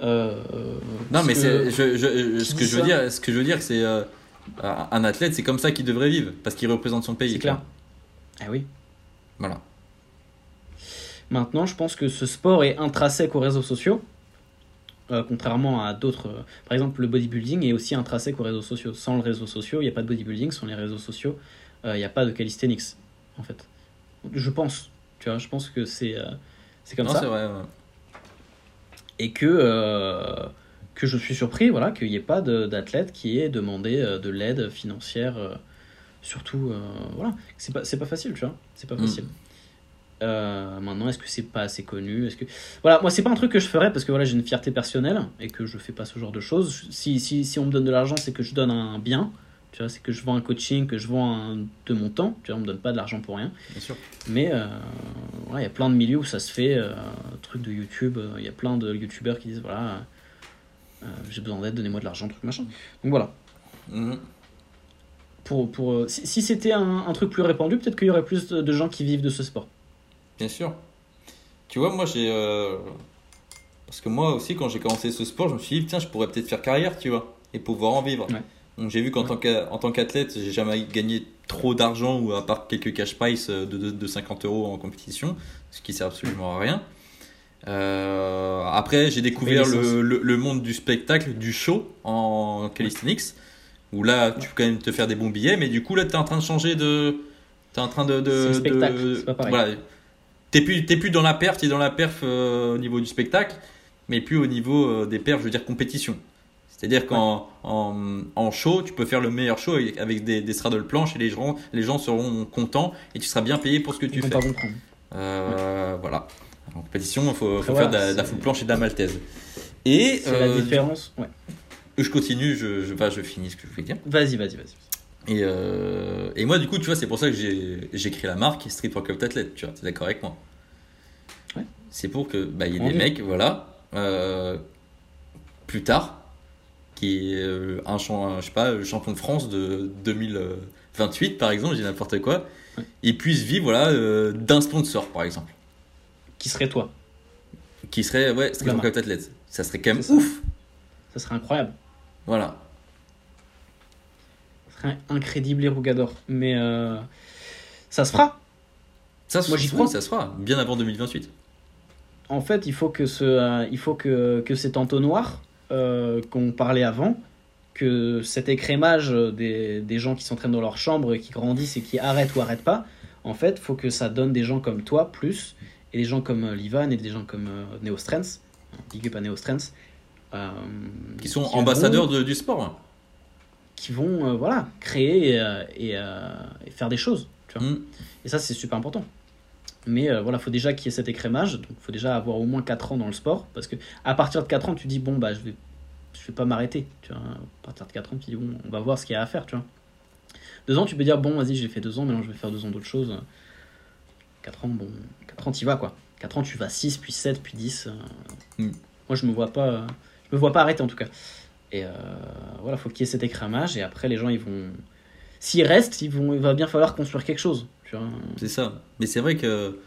Non, mais que- c'est, je, je- qui ce que je veux dire, ce que je veux dire, c'est un athlète, c'est comme ça qu'il devrait vivre parce qu'il représente son pays. C'est clair. Ah oui. Voilà. Maintenant, je pense que ce sport est intrinsèque aux réseaux sociaux. euh, contrairement à d'autres. euh, par exemple, le bodybuilding est aussi intrinsèque aux réseaux sociaux. Sans le réseau social, il n'y a pas de bodybuilding. Sans les réseaux sociaux, euh, il n'y a pas de calisthenics, en fait. Je pense. Tu vois, je pense que c'est c'est comme non, ça. c'est vrai. ouais. et que, que je suis surpris voilà, qu'il n'y ait pas d'athlète qui ait demandé de l'aide financière. surtout, voilà, c'est pas, c'est pas facile, tu vois, c'est pas Mm. Euh, maintenant, est-ce que c'est pas assez connu? Est-ce que voilà, moi c'est pas un truc que je ferais parce que voilà, j'ai une fierté personnelle et que je fais pas ce genre de choses. Si, si, si on me donne de l'argent, c'est que je donne un bien. Tu vois, c'est que je vends un coaching, que je vends un- de mon temps. Tu vois, on me donne pas de l'argent pour rien. Bien sûr. Mais euh, ouais, il y a plein de milieux où ça se fait, euh, truc de YouTube, euh, il y a plein de youtubeurs qui disent voilà, euh, j'ai besoin d'aide, donnez-moi de l'argent, truc machin. Donc voilà. Mhm. Pour, pour, si si c'était un, un truc plus répandu, peut-être qu'il y aurait plus de gens qui vivent de ce sport. Bien sûr. Tu vois, moi, j'ai. euh, Parce que moi aussi, quand j'ai commencé ce sport, je me suis dit, tiens, je pourrais peut-être faire carrière, tu vois, et pouvoir en vivre. Ouais. Donc, j'ai vu qu'en tant qu'a- en tant qu'athlète, j'ai jamais gagné trop d'argent, ou à part quelques cash price de, de, de 50 euros en compétition, ce qui sert absolument à rien. Euh, après, j'ai découvert l'essence. le, le, le monde du spectacle, du show en calisthenics, où là, tu peux quand même te faire des bons billets, mais du coup, là, tu es en train de changer de. Tu es en train de. de C'est le spectacle, de- c'est pas pareil. Voilà. T'es plus, t'es plus dans la perf, t'es dans la perf euh, au niveau du spectacle, mais plus au niveau euh, des perfs, je veux dire compétition. C'est-à-dire qu'en en, en show, tu peux faire le meilleur show avec, avec des, des straddle planches et les gens, les gens seront contents et tu seras bien payé pour ce que tu Ils fais. pas. Euh, Voilà. En compétition, il faut, faire de la, de la full planche et de la maltaise. Et C'est euh, la différence. Ouais. je continue, je, je, je finis ce que je voulais dire. Vas-y, vas-y, vas-y. Et, euh, et moi, du coup, tu vois, c'est pour ça que j'ai créé la marque Street Workout Athlete. Tu vois, t'es d'accord avec moi Ouais. C'est pour que bah, il y ait des mecs, voilà, euh, plus tard, qui est euh, un, champ, je sais pas, champion de France de 2028, par exemple, j'ai n'importe quoi, Ouais. ils puissent vivre voilà, euh, d'un sponsor, par exemple, Qui serait toi qui serait ouais, Street Workout Athlete. Ça serait quand même ouf. Ça serait incroyable. Voilà. Serait incrédible et rougador. Mais euh, ça se fera. Ça, se- Moi, j'y crois. ça se fera, bien avant 2028. En fait, il faut que, ce, euh, il faut que, que cet entonnoir euh, qu'on parlait avant, que cet écrémage des, des gens qui s'entraînent dans leur chambre et qui grandissent et qui arrêtent ou arrêtent pas, en fait, faut que ça donne des gens comme toi plus, et des gens comme Livan et des gens comme Neo Strength, big up à Neo Strength, euh, Qui sont vont- ambassadeurs de- du sport. Qui vont euh, voilà, créer et, euh, et, euh, et faire des choses. Tu vois. Mm. Et ça, c'est super important. Mais euh, voilà, faut déjà qu'il y ait cet écrémage. Donc, faut déjà avoir au moins 4 ans dans le sport. Parce que à partir de 4 ans, tu dis, bon, bah, je vais, je vais pas m'arrêter. Tu vois, à partir de 4 ans, tu dis, bon, on va voir ce qu'il y a à faire, tu vois. 2 ans, tu peux dire, bon, vas-y, j'ai fait 2 ans, maintenant je vais faire 2 ans d'autres choses. 4 ans, bon, 4 ans, tu vas, quoi. 4 ans, tu vas 6, puis 7, puis 10. euh. Mm. Moi, je me vois pas, euh, je me vois pas arrêter, en tout cas. Et euh, voilà, faut qu'il y ait cet écrémage. Et après, les gens, ils vont. S'ils restent, ils vont, il va bien falloir construire quelque chose. C'est ça. Mais c'est vrai que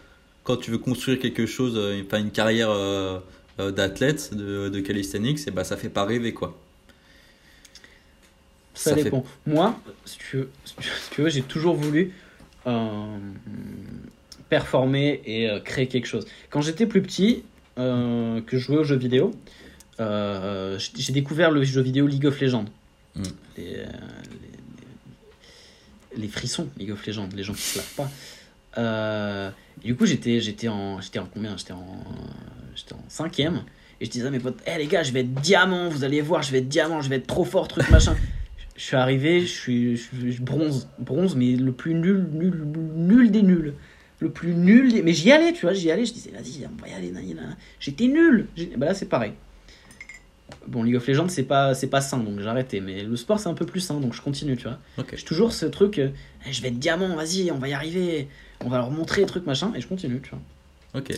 quand tu veux construire quelque chose, euh, enfin une carrière euh, euh, d'athlète de, de calisthenics, et bah, ça fait pas rêver quoi. Ça, Ça fait- dépend. Moi, si tu veux, si tu veux, j'ai toujours voulu euh, performer et euh, créer quelque chose. Quand j'étais plus petit, euh, que je jouais aux jeux vidéo, euh, j'ai découvert le jeu vidéo League of Legends. Mm. Les, euh, les- les frissons League of Legends, les gens qui se lavent pas. Euh, du coup, j'étais j'étais en, j'étais en combien? J'étais en, j'étais en cinquième. Et je disais à mes potes, hé les gars, je vais être diamant, vous allez voir, je vais être diamant, je vais être trop fort, truc [LAUGHS] machin. Je suis arrivé, je suis, je bronze, bronze, mais le plus nul, nul, nul des nuls. Le plus nul des... Mais j'y allais, tu vois, j'y allais, je disais, vas-y, on va y aller. J'étais nul. Bah là, c'est pareil. Bon, League of Legends, c'est pas, c'est pas sain, donc j'ai arrêté. Mais le sport, c'est un peu plus sain, donc je continue, tu vois. Ok. J'ai toujours ce truc, euh, Eh, je vais être diamant, vas-y, on va y arriver. On va leur montrer, truc machin, et je continue, tu vois.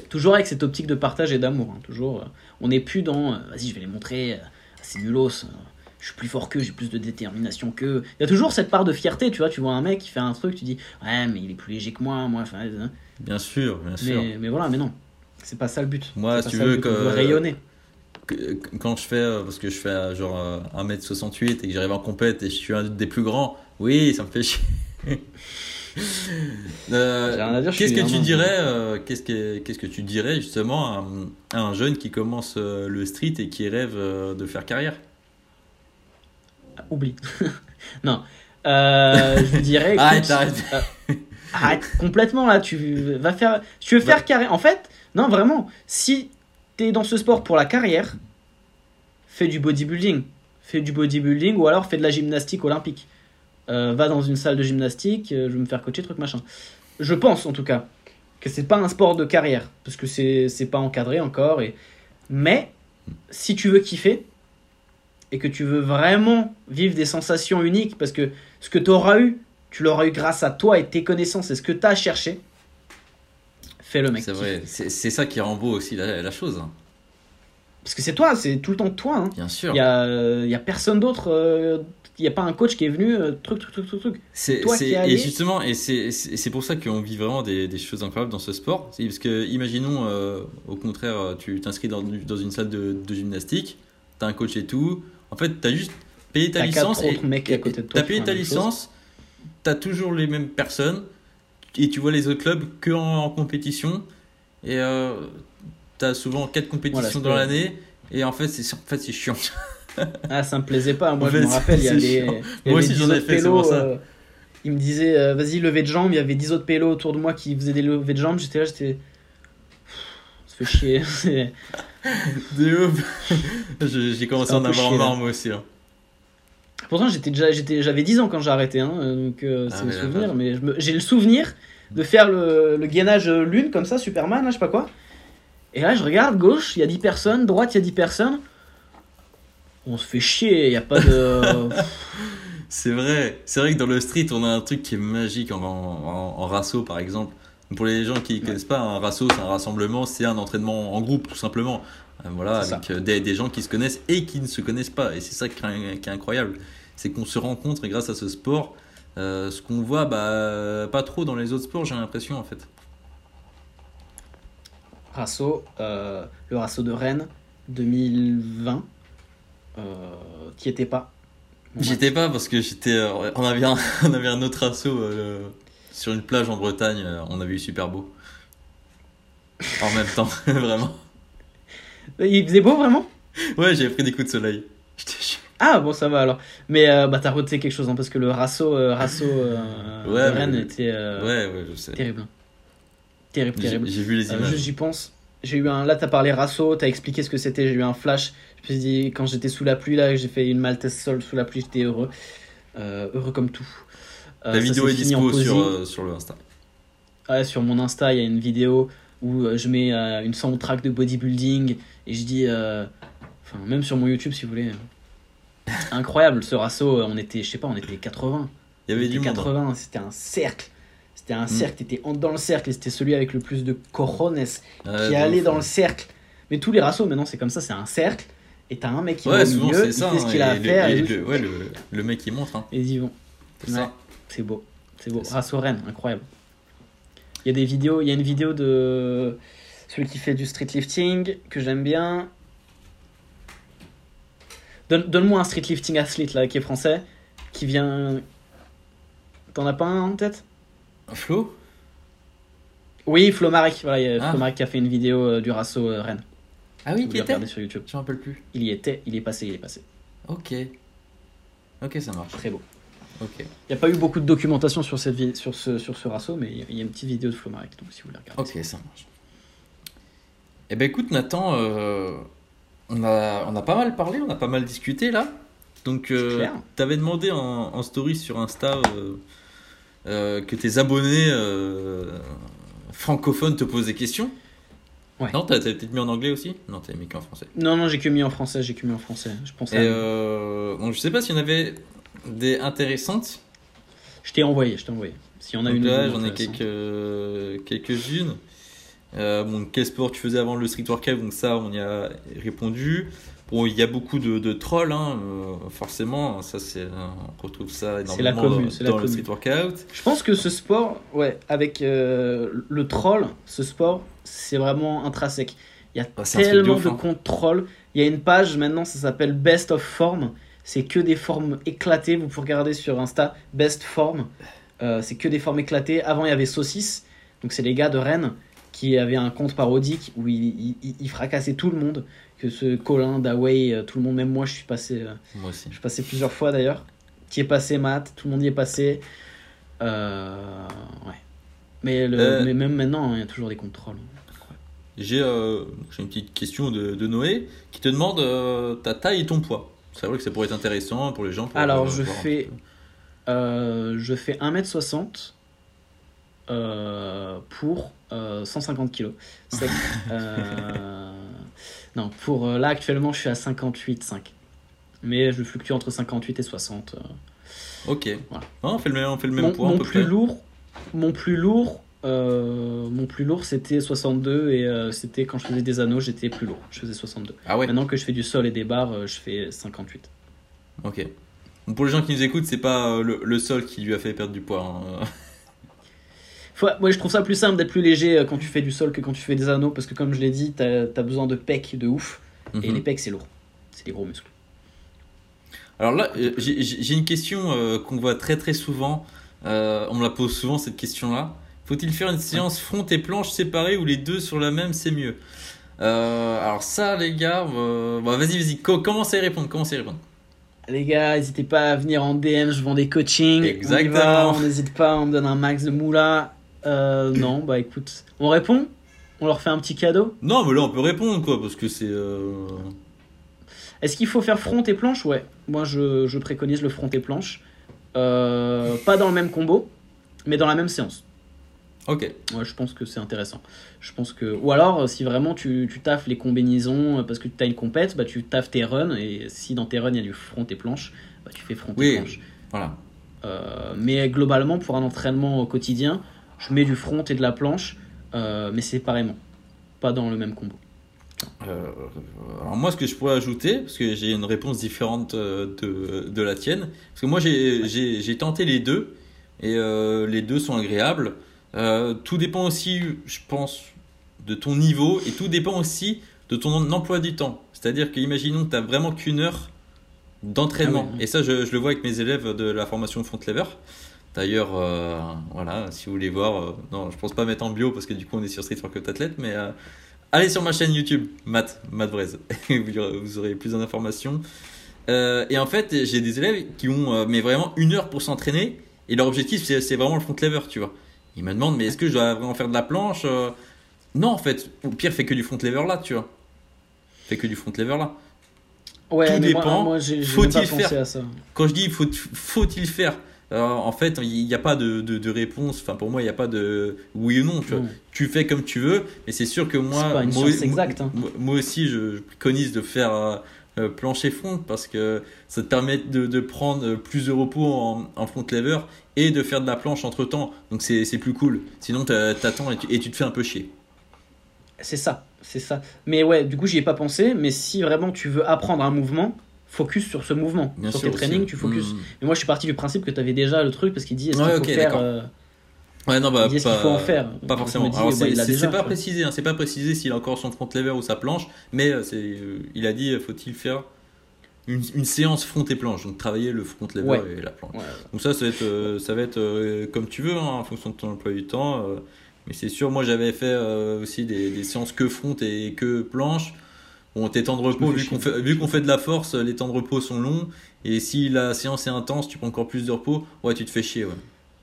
Toujours avec cette optique de partage et d'amour. hein, Toujours, euh, on n'est plus dans, euh, vas-y, je vais les montrer, c'est nulos, je suis plus fort qu'eux, j'ai plus de détermination qu'eux. Il y a toujours cette part de fierté, tu vois. Tu vois un mec qui fait un truc, tu dis, ouais, mais il est plus léger que moi, moi. Enfin, Bien sûr, bien sûr. mais, mais voilà, mais non, c'est pas ça le but. Moi, si tu veux que- rayonner. Quand je fais, euh, parce que je fais euh, genre euh, 1m68 et que j'arrive en compète et je suis un des plus grands, oui, ça me fait chier. [LAUGHS] Euh, qu'est-ce que tu dirais, euh, qu'est-ce que qu'est-ce que tu dirais justement à, un- à un jeune qui commence euh, le street et qui rêve euh, de faire carrière? Ah, Oublie. [LAUGHS] non. Euh, je dirais. [LAUGHS] écoute, Arrête, arrête. euh, arrête complètement là. Tu vas faire. Tu veux faire Bah. carrière. En fait, non, vraiment. Si dans ce sport pour la carrière, fais du bodybuilding. Fais du bodybuilding ou alors fais de la gymnastique olympique. Euh, va dans une salle de gymnastique, euh, je vais me faire coacher, truc machin. Je pense en tout cas que c'est pas un sport de carrière parce que c'est pas encadré encore. Mais si tu veux kiffer et que tu veux vraiment vivre des sensations uniques parce que ce que tu auras eu, tu l'auras eu grâce à toi et tes connaissances et ce que tu as cherché, fais le mec. C'est vrai, c'est ça qui rend beau aussi la, la chose. Parce que c'est toi, c'est tout le temps toi. hein. Bien sûr. Il y a, euh, y a personne d'autre. euh, Il n'y a pas un coach qui est venu, euh, truc, truc, truc, truc, truc. C'est, toi c'est- qui es allé- et justement, et c'est, pour ça qu'on vit vraiment des, des choses incroyables dans ce sport. Parce que, imaginons, euh, au contraire, euh, tu t'inscris dans, dans une salle de, de gymnastique, t'as un coach et tout. En fait, t'as juste payé ta T'as licence. T'as qui payé ta licence, t'as toujours les mêmes personnes, et tu vois les autres clubs que en, en compétition. Et euh, t'as souvent quatre compétitions Voilà, dans l'année. Et en fait, c'est, en fait, c'est chiant. [LAUGHS] Ah, ça me plaisait pas. Moi, En je fait, me rappelle, il y il y Moi aussi, 10 j'en ai fait, c'est pour ça. euh, il me disait, euh, vas-y, levée de jambes. Il y avait 10 autres pélos autour de moi qui faisaient des levées de jambes. J'étais là, j'étais. Ça fait chier. [LAUGHS] [LAUGHS] De ouf. J'ai commencé à en avoir marre, moi aussi. hein. Pourtant, j'étais déjà, j'étais, j'avais 10 ans quand j'ai arrêté, hein, euh, donc euh, Ah c'est le la souvenir. Mais j'ai le souvenir de faire le, le gainage euh, lune comme ça, Superman, là, je sais pas quoi. Et là, je regarde gauche, il y a 10 personnes, droite, il y a 10 personnes. On se fait chier, il y a pas de. [LAUGHS] C'est vrai, c'est vrai que dans le street, on a un truc qui est magique en, en, en rasso, par exemple. Pour les gens qui ne connaissent pas, un rasso, c'est un rassemblement, c'est un entraînement en groupe, tout simplement. Voilà, avec des, des gens qui se connaissent et qui ne se connaissent pas. Et c'est ça qui est, qui est incroyable. C'est qu'on se rencontre et grâce à ce sport, euh, ce qu'on voit bah, pas trop dans les autres sports, j'ai l'impression, en fait. Rasso, euh, le Rasso de Rennes 2020. Euh, T'y étais pas. Bon, J'y étais pas parce que j'étais. euh, on, avait un, [LAUGHS] on avait un autre euh, sur une plage en Bretagne. on avait eu super beau. En même temps, [LAUGHS] vraiment. Il faisait beau vraiment? Ouais, j'avais pris des coups de soleil. Ah bon, ça va alors. Mais euh, bah, t'as reté quelque chose hein, parce que le Rasso, euh, Rasso euh, Ouais, de Rennes mais- était euh, Ouais, ouais, je sais. terrible. Terrible, J'ai terrible. j'ai vu les Euh, images. juste j'y pense. J'ai eu un. Là, t'as parlé Rasso, t'as expliqué ce que c'était. J'ai eu un flash. Je me suis dit, quand j'étais sous la pluie, là, j'ai fait une Maltese Sol sous la pluie, j'étais heureux. Heureux comme tout. La ça vidéo est dispo sur, sur le Insta. Ouais, sur mon Insta, il y a une vidéo où je mets une soundtrack de bodybuilding et je dis. Enfin, même sur mon YouTube, si vous voulez. Incroyable, ce rasso, euh, on était, je sais pas, on était 80. Il y avait du monde. hein. 80, c'était un cercle. C'était Mm. un cercle, t'étais dans le cercle et c'était celui avec le plus de cojones Ouais, qui allait ouf, dans ouais. le cercle. Mais tous les rassos maintenant c'est comme ça, c'est un cercle et t'as un mec qui Ouais, est au milieu, c'est il ça. fait ce hein, qu'il a à faire et le, ouais, le, le mec il montre. Hein. et ils y vont. C'est Ouais, ça. c'est beau, c'est beau. Rasso Rennes, incroyable. Il y a des vidéos, il y a une vidéo de celui qui fait du street lifting que j'aime bien. Donne- Donne-moi un street lifting athlete là qui est français, qui vient. T'en as pas un en tête? Flo? Oui, Flo Marek. Voilà, il y a Ah. Flo Marek qui a fait une vidéo euh, du Rasso euh, Rennes. Ah oui, pouvez était? regarder sur YouTube. Je me rappelle plus. Il y était, il est passé, il est passé. Ok. Ok, ça marche. Très beau. Ok. Il n'y a pas eu beaucoup de documentation sur, cette vi- sur, ce, sur ce Rasso, mais il y a- il y a une petite vidéo de Flo Marek, donc si vous voulez regarder. Ok, ça marche. Eh ben écoute Nathan, euh, on, a, on a pas mal parlé, on a pas mal discuté là. Donc euh, t'avais demandé en, en story sur Insta euh, euh, que tes abonnés francophones te posent des questions. Ouais. Non, t'as peut-être mis en anglais aussi? Non, t'as mis qu'en français. Non, non, j'ai que mis en français, j'ai que mis en français. Je pense Et à... donc, je sais pas s'il y en avait des intéressantes. Je t'ai envoyé, je t'ai envoyé. S'il y en a Donc une. là, j'en ai quelques, quelques-unes. Euh, bon, quel sport tu faisais avant le street workout? Donc ça, on y a répondu. Bon, il y a beaucoup de, de trolls, hein, euh, forcément. Ça, c'est, on retrouve ça la commune, dans, la le street workout. Je pense que ce sport, ouais, avec euh, le troll, ce sport, c'est vraiment intrinsèque. Il y a Ah, tellement de de hein. trolls. Il y a une page maintenant, ça s'appelle Best of Form. C'est que des formes éclatées. Vous pouvez regarder sur Insta, Best Form. Euh, c'est que des formes éclatées. Avant, il y avait Saucisse. Donc, c'est les gars de Rennes qui avaient un compte parodique où ils, ils- ils fracassaient tout le monde. Que ce Colin, Dawei, euh, tout le monde, même moi, je suis passé. euh, Moi aussi. je suis passé plusieurs fois d'ailleurs. Qui est passé, Matt Tout le monde y est passé. Euh, ouais. Mais, le, Euh. mais même maintenant, il y a toujours des contrôles. J'ai, euh, une petite question de, de Noé qui te demande euh, ta taille et ton poids. C'est vrai que ça pourrait être intéressant pour les gens. pour, Alors, je fais-. Euh, je fais 1m60 euh, pour euh, 150 kg. Sec. Euh, non, pour euh, là actuellement, je suis à 58,5. Mais je fluctue entre 58 et 60. euh. Ok. Voilà. Ah, on fait le même, on fait le même mon, poids mon peu plus près. lourd, mon plus lourd, euh, mon plus lourd, c'était 62 et euh, c'était quand je faisais des anneaux, j'étais plus lourd. Je faisais 62. Ah ouais. Maintenant que je fais du sol et des barres, euh, je fais 58. Ok. Bon, pour les gens qui nous écoutent, c'est pas euh, le, le sol qui lui a fait perdre du poids. hein. Ouais, je trouve ça plus simple d'être plus léger euh, quand tu fais du sol que quand tu fais des anneaux parce que comme je l'ai dit, t'as as besoin de pecs de ouf et Mhm. les pecs c'est lourd. C'est des gros muscles. Alors là, euh, j'ai une question euh, qu'on voit très très souvent. Euh, on me la pose souvent cette question-là. Faut-il faire une séance front et planche séparée ou les deux sur la même, c'est mieux? Euh, Alors ça, les gars, bah, vas-y, vas-y, co- commence à y répondre. Commence à y répondre? Les gars, n'hésitez pas à venir en DM, je vends des coachings. Exactement. On n'hésite pas, on me donne un max de moula. Euh, non, bah écoute, on répond? On leur fait un petit cadeau? Non, mais là, on peut répondre, quoi, parce que c'est... euh, Est-ce qu'il faut faire front et planche? Ouais, moi je, je préconise le front et planche. Euh, pas dans le même combo, mais dans la même séance. Ok. Ouais, je pense que c'est intéressant. Je pense que ou alors euh, si vraiment tu, tu taffes les combinaisons parce que tu as une compète, bah tu taffes tes runs et si dans tes runs il y a du front et planche, bah tu fais front Oui. et planche. Voilà. Euh, mais globalement pour un entraînement quotidien, je mets du front et de la planche, euh, mais séparément, pas dans le même combo. Euh, alors moi, ce que je pourrais ajouter, parce que j'ai une réponse différente euh, de, de la tienne, parce que moi j'ai- tenté les deux, et euh, les deux sont agréables. Tout dépend aussi, je pense, de ton niveau, et tout dépend aussi de ton emploi du temps. C'est-à-dire qu'imaginons que tu n'as vraiment qu'une heure d'entraînement, Ah et ça je, je le vois avec mes élèves de la formation Front Lever. D'ailleurs, euh, voilà, si vous voulez voir, euh, non, je pense pas mettre en bio parce que du coup on est sur Street Workout Athlete, mais euh, allez sur ma chaîne YouTube, Matt, Matt Brez, [LAUGHS] vous, aurez- vous aurez plus d'informations. Et en fait, j'ai des élèves qui ont mais vraiment une heure pour s'entraîner et leur objectif c'est vraiment le front lever, tu vois. Ils me demandent, mais est-ce que je dois vraiment faire de la planche Non, en fait, au pire, fais que du front lever là, tu vois. Fais que du front lever là. Ouais, Tout mais dépend. Moi, Faut-il faire à ça. Quand je dis faut, faut-il en fait, il n'y a pas de, de, réponse. Enfin, pour moi, il n'y a pas de oui ou non. Tu, Mm. tu fais comme tu veux, mais c'est sûr que moi, pas une moi, science exacte, hein. moi, moi aussi, je, je préconise de faire euh, plancher front parce que ça te permet de, de prendre plus de repos en, en front lever et de faire de la planche entre temps. Donc c'est plus cool. Sinon, t'a- t'attends et tu, et tu te fais un peu chier. C'est ça, c'est ça. Mais ouais, du coup, j'y ai pas pensé. Mais si vraiment tu veux apprendre un mouvement, focus sur ce mouvement. Bien sur sûr tes aussi. trainings, tu focus. Mm. Mais moi, je suis parti du principe que tu avais déjà le truc parce qu'il dit est-ce qu'il faut faire. d'accord. euh, Ouais, non, bah, il dit est-ce qu'il faut en faire? Pas forcément. dis, Alors, bah, c'est l'a c'est- c'est pas précisé, hein, c'est pas précisé s'il a encore son front lever ou sa planche, mais euh, c'est, euh, il a dit faut-il faire une, une séance front et planche, donc travailler le front lever Ouais. et la planche. Ouais. Donc ça, ça va être, euh, ça va être comme tu veux, hein, en fonction de ton emploi du temps. mais c'est sûr, moi j'avais fait aussi des, des séances que front et que planche. Bon, tes temps de repos, vu qu'on fait, vu qu'on fait de la force, les temps de repos sont longs. Et si la séance est intense, tu prends encore plus de repos, ouais, tu te fais chier, ouais.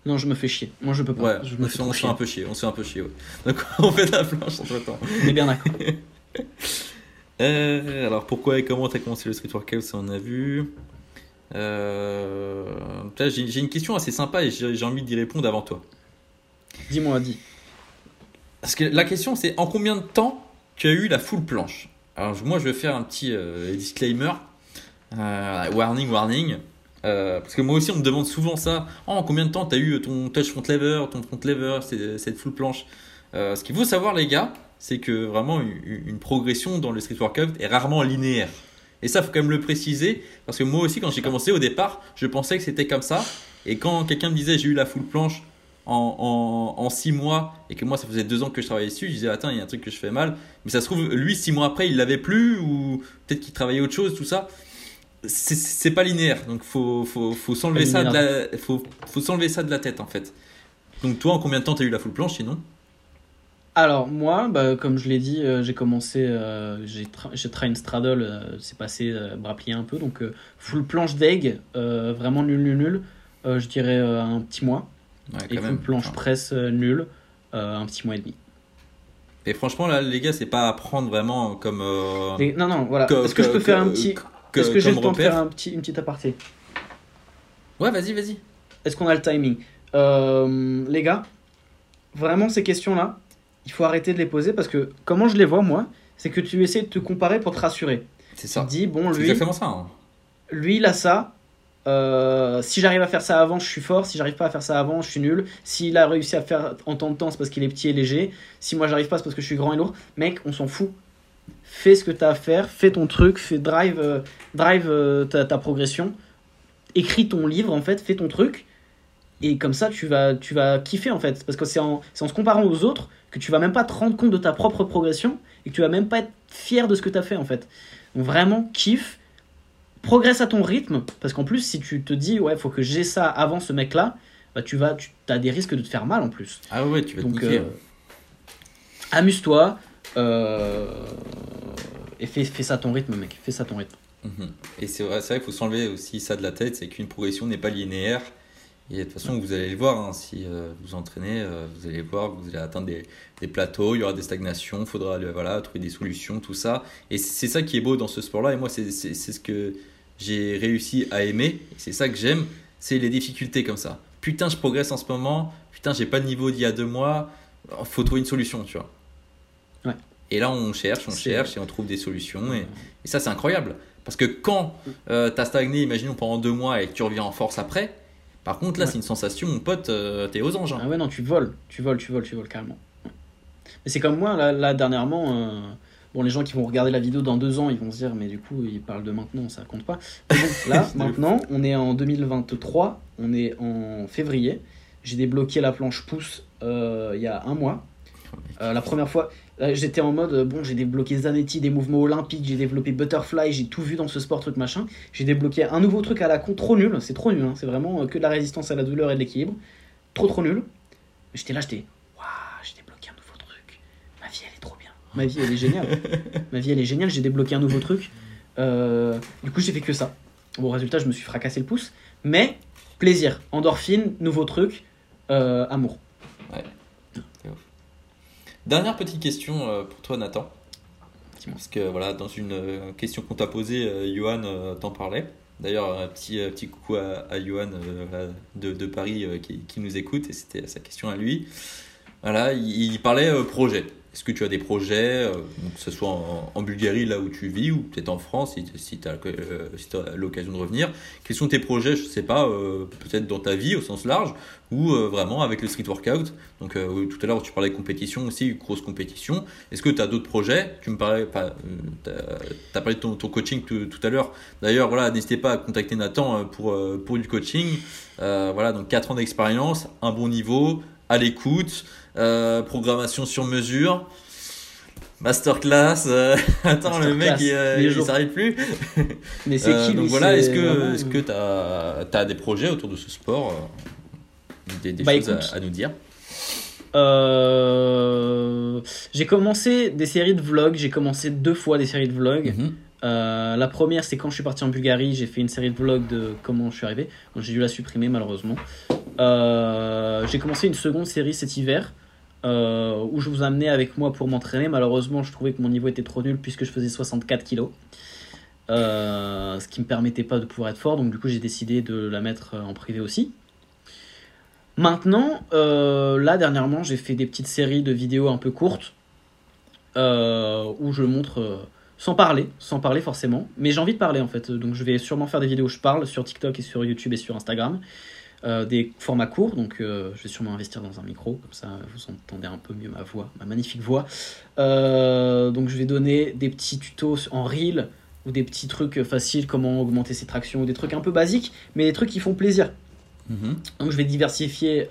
Non, je me fais chier. Moi, je peux pas. Ouais, je on me se fais fait- on trop se fait chier. un peu chier, on se fait un peu chier, ouais. Donc [LAUGHS] on fait de la planche entre temps. On est bien d'accord. [LAUGHS] Euh, alors pourquoi et comment t'as commencé le street workout, ça on a vu. Euh, j'ai j'ai une question assez sympa et j'ai j'ai envie d'y répondre avant toi. Dis-moi, dis. Parce que la question c'est en combien de temps tu as eu la full planche? Alors moi je vais faire un petit euh, disclaimer. Euh, warning, warning. Euh, parce que moi aussi on me demande souvent ça. Oh, en combien de temps tu as eu ton touch front lever, ton front lever, cette full planche? Ce qu'il faut savoir les gars, c'est que vraiment une, une progression dans le street workout est rarement linéaire. Et ça faut quand même le préciser parce que moi aussi quand j'ai commencé au départ, je pensais que c'était comme ça. Et quand quelqu'un me disait j'ai eu la full planche en, en, en six mois et que moi ça faisait deux ans que je travaillais dessus, je disais attends il y a un truc que je fais mal. Mais ça se trouve lui six mois après il l'avait plus ou peut-être qu'il travaillait autre chose tout ça. C'est- pas linéaire donc faut faut, faut s'enlever ça de la faut, faut s'enlever ça de la tête en fait. Donc toi en combien de temps t'as eu la full planche sinon? Alors, moi, bah, comme je l'ai dit, euh, j'ai commencé, euh, j'ai tra straddle, euh, c'est passé bras pliés un peu, donc full planche d'egg, vraiment nul, nul, nul. Je dirais un petit mois. Ouais, Et même. planche Enfin, presse euh, nul, euh, un petit mois et demi. Et franchement là les gars c'est pas à prendre vraiment comme euh, non, non, voilà. Est-ce que je que- peux faire un petit. Est-ce que j'ai le temps de faire un petit, une petite aparté Ouais vas-y vas-y. Est-ce qu'on a le timing Euh, Les gars, vraiment ces questions-là, il faut arrêter de les poser parce que comment je les vois moi, c'est que tu essaies de te comparer pour te rassurer. C'est Tu ça. te dis, bon, C'est lui, exactement ça. hein. lui il a ça. Euh, si j'arrive à faire ça avant, je suis fort. Si j'arrive pas à faire ça avant, je suis nul. S'il a réussi à faire en temps de temps, c'est parce qu'il est petit et léger. Si moi j'arrive pas, c'est parce que je suis grand et lourd. Mec, on s'en fout. Fais ce que tu as à faire, fais ton truc, fais drive, euh, drive euh, ta, progression. Écris ton livre en fait, fais ton truc. Et comme ça, tu vas, tu vas kiffer en fait. Parce que c'est en, en se comparant aux autres que tu vas même pas te rendre compte de ta propre progression et que tu vas même pas être fier de ce que tu as fait en fait. Donc vraiment, kiffe progresse à ton rythme parce qu'en plus si tu te dis ouais faut que j'ai ça avant ce mec là bah tu vas tu as des risques de te faire mal en plus Ah ouais tu vas te donc niquer. euh, amuse-toi euh, et fais, fais ça à ton rythme mec fais ça à ton rythme Mhm. Et c'est vrai, qu'il faut s'enlever aussi ça de la tête, c'est qu'une progression n'est pas linéaire. Et de toute façon, vous allez le voir, hein, si euh, vous entraînez, euh, vous allez voir, vous allez atteindre des, des plateaux, il y aura des stagnations, il faudra euh, voilà, trouver des solutions, tout ça. Et c'est ça qui est beau dans ce sport-là. Et moi, c'est ce que j'ai réussi à aimer. Et C'est ça que j'aime, c'est les difficultés comme ça. Putain, je progresse en ce moment. Putain, j'ai pas le niveau d'il y a deux mois. Faut trouver une solution, tu vois. Ouais. Et là, on cherche, on cherche et on trouve des solutions. Et, et ça, c'est incroyable. Parce que quand euh, t'as stagné, imaginons pendant deux mois et que tu reviens en force après, par contre, là, Ouais. c'est une sensation, mon pote, euh, t'es aux anges. hein. ah ouais non tu voles tu voles tu voles tu voles carrément mais c'est comme moi là, là, dernièrement euh, bon les gens qui vont regarder la vidéo dans deux ans ils vont se dire mais du coup ils parlent de maintenant ça compte pas [LAUGHS] là maintenant on est en 2023 on est en février j'ai débloqué la planche pouce euh, il y a un mois Euh, la première fois, j'étais en mode, bon, j'ai débloqué Zanetti, des mouvements olympiques, j'ai développé Butterfly, j'ai tout vu dans ce sport, truc machin. J'ai débloqué un nouveau truc à la con, trop nul, c'est trop nul, hein, c'est vraiment euh, que de la résistance à la douleur et de l'équilibre. Trop, trop nul. J'étais là, j'étais, waouh, j'ai débloqué un nouveau truc. Ma vie, elle est trop bien. Ma vie, elle est géniale. [LAUGHS] Ma vie, elle est géniale, j'ai débloqué un nouveau truc. Euh, du coup, j'ai fait que ça. Bon, résultat, je me suis fracassé le pouce. Mais, plaisir, endorphine, nouveau truc, euh, amour. Dernière petite question euh, pour toi, Nathan. Parce que voilà, dans une question qu'on t'a posée, Johan t'en parlait. D'ailleurs, un petit, petit coucou à, à Johan euh, de, de Paris euh, qui, qui nous écoute, et c'était sa question à lui. Voilà, il, il parlait euh, projet. Est-ce que tu as des projets, euh, que ce soit en, Bulgarie, là où tu vis, ou peut-être en France, si, si tu as, l'occasion de revenir Quels sont tes projets, je sais pas, euh, peut-être dans ta vie au sens large, ou euh, vraiment avec le street workout? Donc euh, tout à l'heure, tu parlais de compétition aussi, grosse compétition. Est-ce que tu as d'autres projets? Tu me parlais, pas, as, parlé de ton, coaching tout, à l'heure. D'ailleurs, voilà, n'hésitez pas à contacter Nathan euh, pour, euh, pour du coaching. Euh, voilà, donc 4 ans d'expérience, un bon niveau, à l'écoute, euh, programmation sur mesure. Masterclass, euh, [LAUGHS] attends le mec il, euh, il plus. Mais c'est Euh, qui donc voilà, est-ce que est-ce que tu as, des projets autour de ce sport Des, des Bah, choses écoute. à, à nous dire? J'ai commencé des séries de vlogs, j'ai commencé deux fois des séries de vlogs. Mhm. Euh, la première, c'est quand je suis parti en Bulgarie, j'ai fait une série de vlogs de comment je suis arrivé. Donc, j'ai dû la supprimer malheureusement. Euh, j'ai commencé une seconde série cet hiver euh, où je vous amenais avec moi pour m'entraîner. Malheureusement, je trouvais que mon niveau était trop nul puisque je faisais 64 kilos. Euh, ce qui me permettait pas de pouvoir être fort. Donc, du coup, j'ai décidé de la mettre en privé aussi. Maintenant, euh, là dernièrement, j'ai fait des petites séries de vidéos un peu courtes euh, où je montre euh, sans parler, sans parler forcément, mais j'ai envie de parler en fait. Donc je vais sûrement faire des vidéos où je parle sur TikTok et sur YouTube et sur Instagram, Euh, des formats courts. Donc euh, je vais sûrement investir dans un micro, comme ça vous entendez un peu mieux ma voix, ma magnifique voix. Euh, donc je vais donner des petits tutos en reel ou des petits trucs faciles, comment augmenter ses tractions, ou des trucs un peu basiques, mais des trucs qui font plaisir. Mhm. Donc je vais diversifier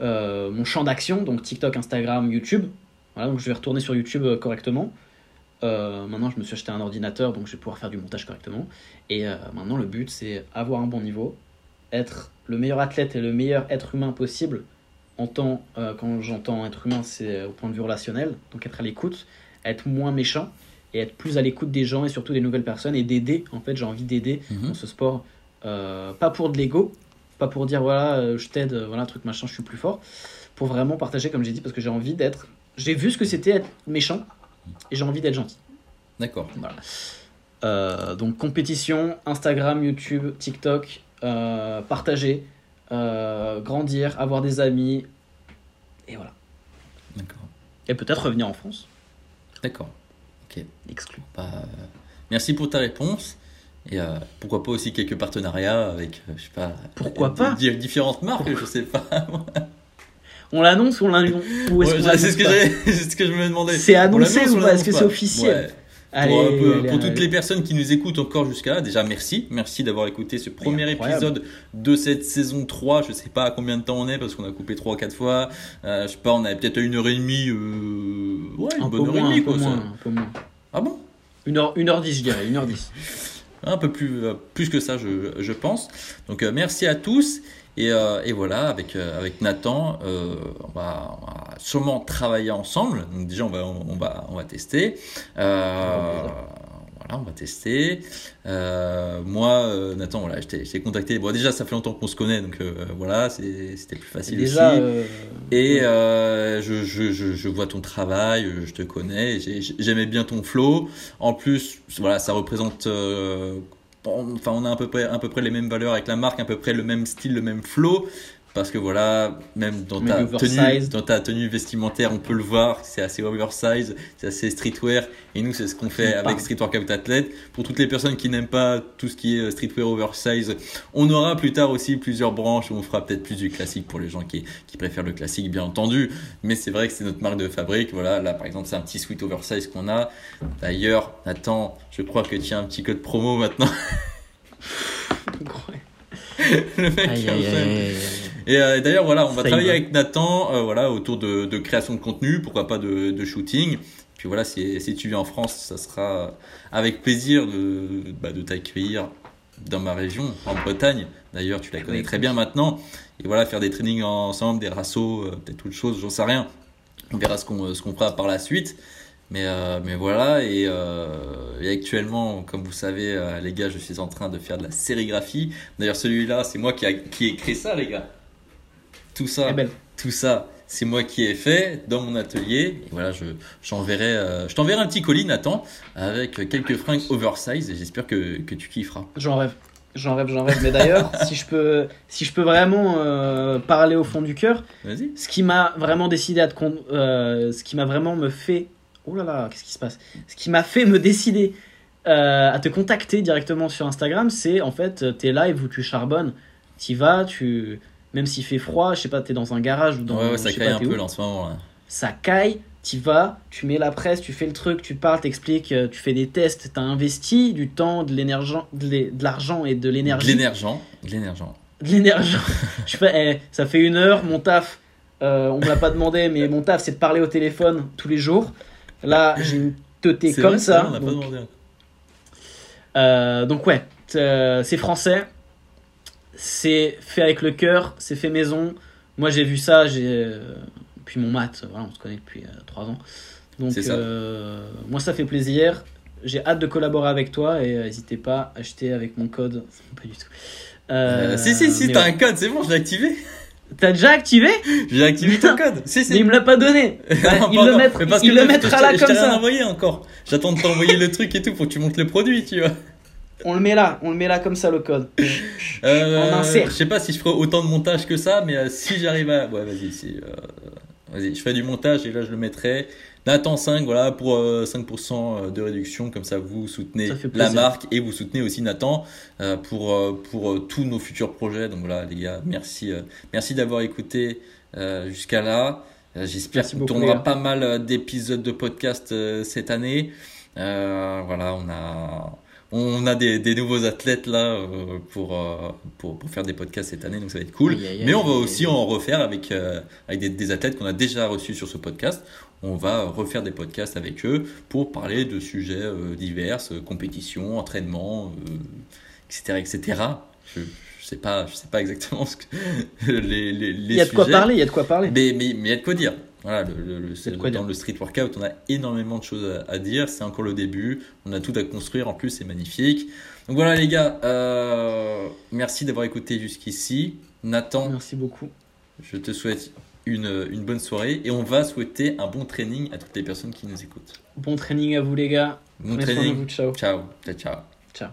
mon champ d'action, donc TikTok, Instagram, YouTube. Voilà, donc je vais retourner sur YouTube correctement. Euh, maintenant, je me suis acheté un ordinateur, donc je vais pouvoir faire du montage correctement. Et euh, maintenant, le but, c'est avoir un bon niveau, être le meilleur athlète et le meilleur être humain possible. En temps, euh, quand j'entends être humain, c'est au point de vue relationnel, donc être à l'écoute, être moins méchant et être plus à l'écoute des gens et surtout des nouvelles personnes et d'aider. En fait, j'ai envie d'aider Mhm. dans ce sport, euh, pas pour de l'ego, pas pour dire voilà, euh, je t'aide, voilà, truc machin, je suis plus fort, pour vraiment partager, comme j'ai dit, parce que j'ai envie d'être. J'ai vu ce que c'était être méchant et j'ai envie d'être gentil. D'accord. Voilà. Euh, donc compétition, Instagram, YouTube, TikTok, euh, partager, euh, grandir, avoir des amis, et voilà. D'accord. Et peut-être revenir en France, D'accord. exclu. Bah, merci pour ta réponse. Et euh, pourquoi pas aussi quelques partenariats avec, je sais pas, Pourquoi pas? di- différentes marques, je sais pas. [LAUGHS] On l'annonce ou on l'annonce Ouais, [LAUGHS] c'est ce que ce je me demandais. C'est On annoncé ou pas? Est-ce que c'est officiel? Ouais. Allez, pour, euh, pour- allez, toutes les personnes qui nous écoutent encore jusqu'à là, déjà merci. Merci d'avoir écouté ce premier épisode de cette saison 3. Je sais pas à combien de temps on est parce qu'on a coupé 3 4 fois. Euh, je sais pas, on avait peut-être à une heure et demie. euh, Ouais, une un bonne heure et demie un peu quoi. ça. moins, un peu moins. Ah bon? Une heure, une heure dix, je dirais, une heure dix. un peu plus, euh, plus que ça, je, je pense. Donc merci à tous. Et, euh, et voilà, avec, euh, avec Nathan, euh, on, va, on va sûrement travailler ensemble. Donc déjà, on va, on, va, on va tester. Euh, voilà, on va tester. Moi, Nathan, voilà, je t'ai contacté. Bon, déjà, ça fait longtemps qu'on se connaît, donc voilà, c'était plus facile Déjà, aussi. Et je, je, je, je vois ton travail, je te connais, j'ai- j'aimais bien ton flow. En plus, voilà, ça représente. Enfin, on a à peu, près, à peu près les mêmes valeurs avec la marque, à peu près le même style, le même flow. Parce que voilà, même dans ta, oversize. tenue, dans ta tenue vestimentaire, on peut le voir, c'est assez oversize, c'est assez streetwear. Et nous, c'est ce qu'on fait avec parle. Street Workout Athlete. Pour toutes les personnes qui n'aiment pas tout ce qui est streetwear oversize, on aura plus tard aussi plusieurs branches où on fera peut-être plus du classique pour les gens qui, qui préfèrent le classique, bien entendu. Mais c'est vrai que c'est notre marque de fabrique. Voilà, là par exemple, c'est un petit sweat oversize qu'on a. D'ailleurs, Nathan, je crois que tu as un petit code promo maintenant. [LAUGHS] le mec aïe, aïe, aïe, aïe. et euh, d'ailleurs, voilà, on va travailler va. avec Nathan euh, voilà, autour de, de création de contenu, pourquoi pas de, de shooting. Puis voilà, si, si tu viens en France, ça sera avec plaisir de, bah, de t'accueillir dans ma région, en Bretagne. D'ailleurs, tu la connais Oui. très bien maintenant. Et voilà, faire des trainings ensemble, des rassos, euh, peut-être autre chose, j'en sais rien. On verra ce qu'on ce qu'on fera par la suite. Mais, euh, mais voilà, et, euh, et actuellement, comme vous savez, euh, les gars, je suis en train de faire de la sérigraphie. D'ailleurs, celui-là, c'est moi qui, a, qui ai créé ça, les gars. Tout ça, est belle. tout ça, c'est moi qui ai fait dans mon atelier. Et voilà, je, j'enverrai, je t'enverrai un petit colis, Nathan, avec quelques fringues oversize et j'espère que, que tu kifferas. J'en rêve. J'en rêve, j'en rêve. Mais d'ailleurs, [LAUGHS] si je peux, si je peux vraiment euh, parler au fond du cœur, Vas-y. ce qui m'a vraiment décidé à te euh, ce qui m'a vraiment me fait oh là là qu'est-ce qui se passe? Ce qui m'a fait me décider euh, à te contacter directement sur Instagram c'est en fait euh, tes lives où tu charbonnes t'y vas tu même s'il fait froid je sais pas t'es dans un garage ou dans ouais, ouais, ça caille pas, un peu là en ce moment. là. ça caille t'y vas tu mets la presse tu fais le truc tu parles t'expliques euh, tu fais des tests t'as investi du temps de l'énergie l'argent et de De l'énergie. De l'énergent. de l'énergie. [LAUGHS] je fais, eh, ça fait une heure, mon taf, euh, on me l'a pas demandé, mais mon taf c'est de parler au téléphone tous les jours. Là, j'ai une teuté comme vrai, ça. vrai, on n'a pas donc, demandé. euh, donc ouais, euh, c'est français, c'est fait avec le cœur, c'est fait maison. Moi j'ai vu ça, j'ai euh, depuis mon mat, voilà, on se connaît depuis 3 ans. Donc ça. euh, moi ça fait plaisir. J'ai hâte de collaborer avec toi et euh, n'hésitez pas à acheter avec mon code. Pas du tout. Euh, Euh, si, si, si, t'as ouais. un code, c'est bon, je l'ai activé. T'as déjà activé J'ai activé ton code. Si, Mais si. il me l'a pas donné. [LAUGHS] Non, Bah, pas il le, mettra, Mais parce il que le je- mettra je là comme Je t'ai rien ça. envoyé encore. J'attends de t'envoyer le truc et tout pour que tu montres le produit, tu vois. On le met là, on le met là comme ça le code. Euh, En insert. Je sais pas si je ferai autant de montage que ça, mais euh, si j'arrive à. Ouais, vas-y, si. euh, Vas-y, je fais du montage et là je le mettrai. Nathan 5, voilà, pour euh, 5% de réduction, comme ça vous soutenez la marque et vous soutenez aussi Nathan euh, pour, euh, pour euh, tous nos futurs projets. Donc voilà, les gars, merci, euh, merci d'avoir écouté euh, jusqu'à là. Euh, J'espère qu'on tournera pas mal euh, d'épisodes de podcast euh, cette année. Euh, voilà, on a, on a des, des nouveaux athlètes là euh, pour, euh, pour, pour faire des podcasts cette année, donc ça va être cool. Mais on va aussi en refaire avec, euh, avec des, des athlètes qu'on a déjà reçus sur ce podcast. On va refaire des podcasts avec eux pour parler de sujets divers, compétition, entraînement, etc., etc. Je, je sais pas, je sais pas exactement ce que [LAUGHS] les, les, les Il y a de quoi parler, il y a de quoi parler. Mais mais mais il y a de quoi dire. Voilà, le, le- le- de quoi dans dire. le street workout, on a énormément de choses à, à dire. C'est encore le début. On a tout à construire. En plus, c'est magnifique. Donc voilà, les gars. euh, merci d'avoir écouté jusqu'ici. Nathan, Merci beaucoup. je te souhaite une, une bonne soirée et on va souhaiter un bon training à toutes les personnes qui nous écoutent. Bon training à vous les gars. Bon Prenez training. vous, ciao. Ciao. Ciao. ciao. Ciao.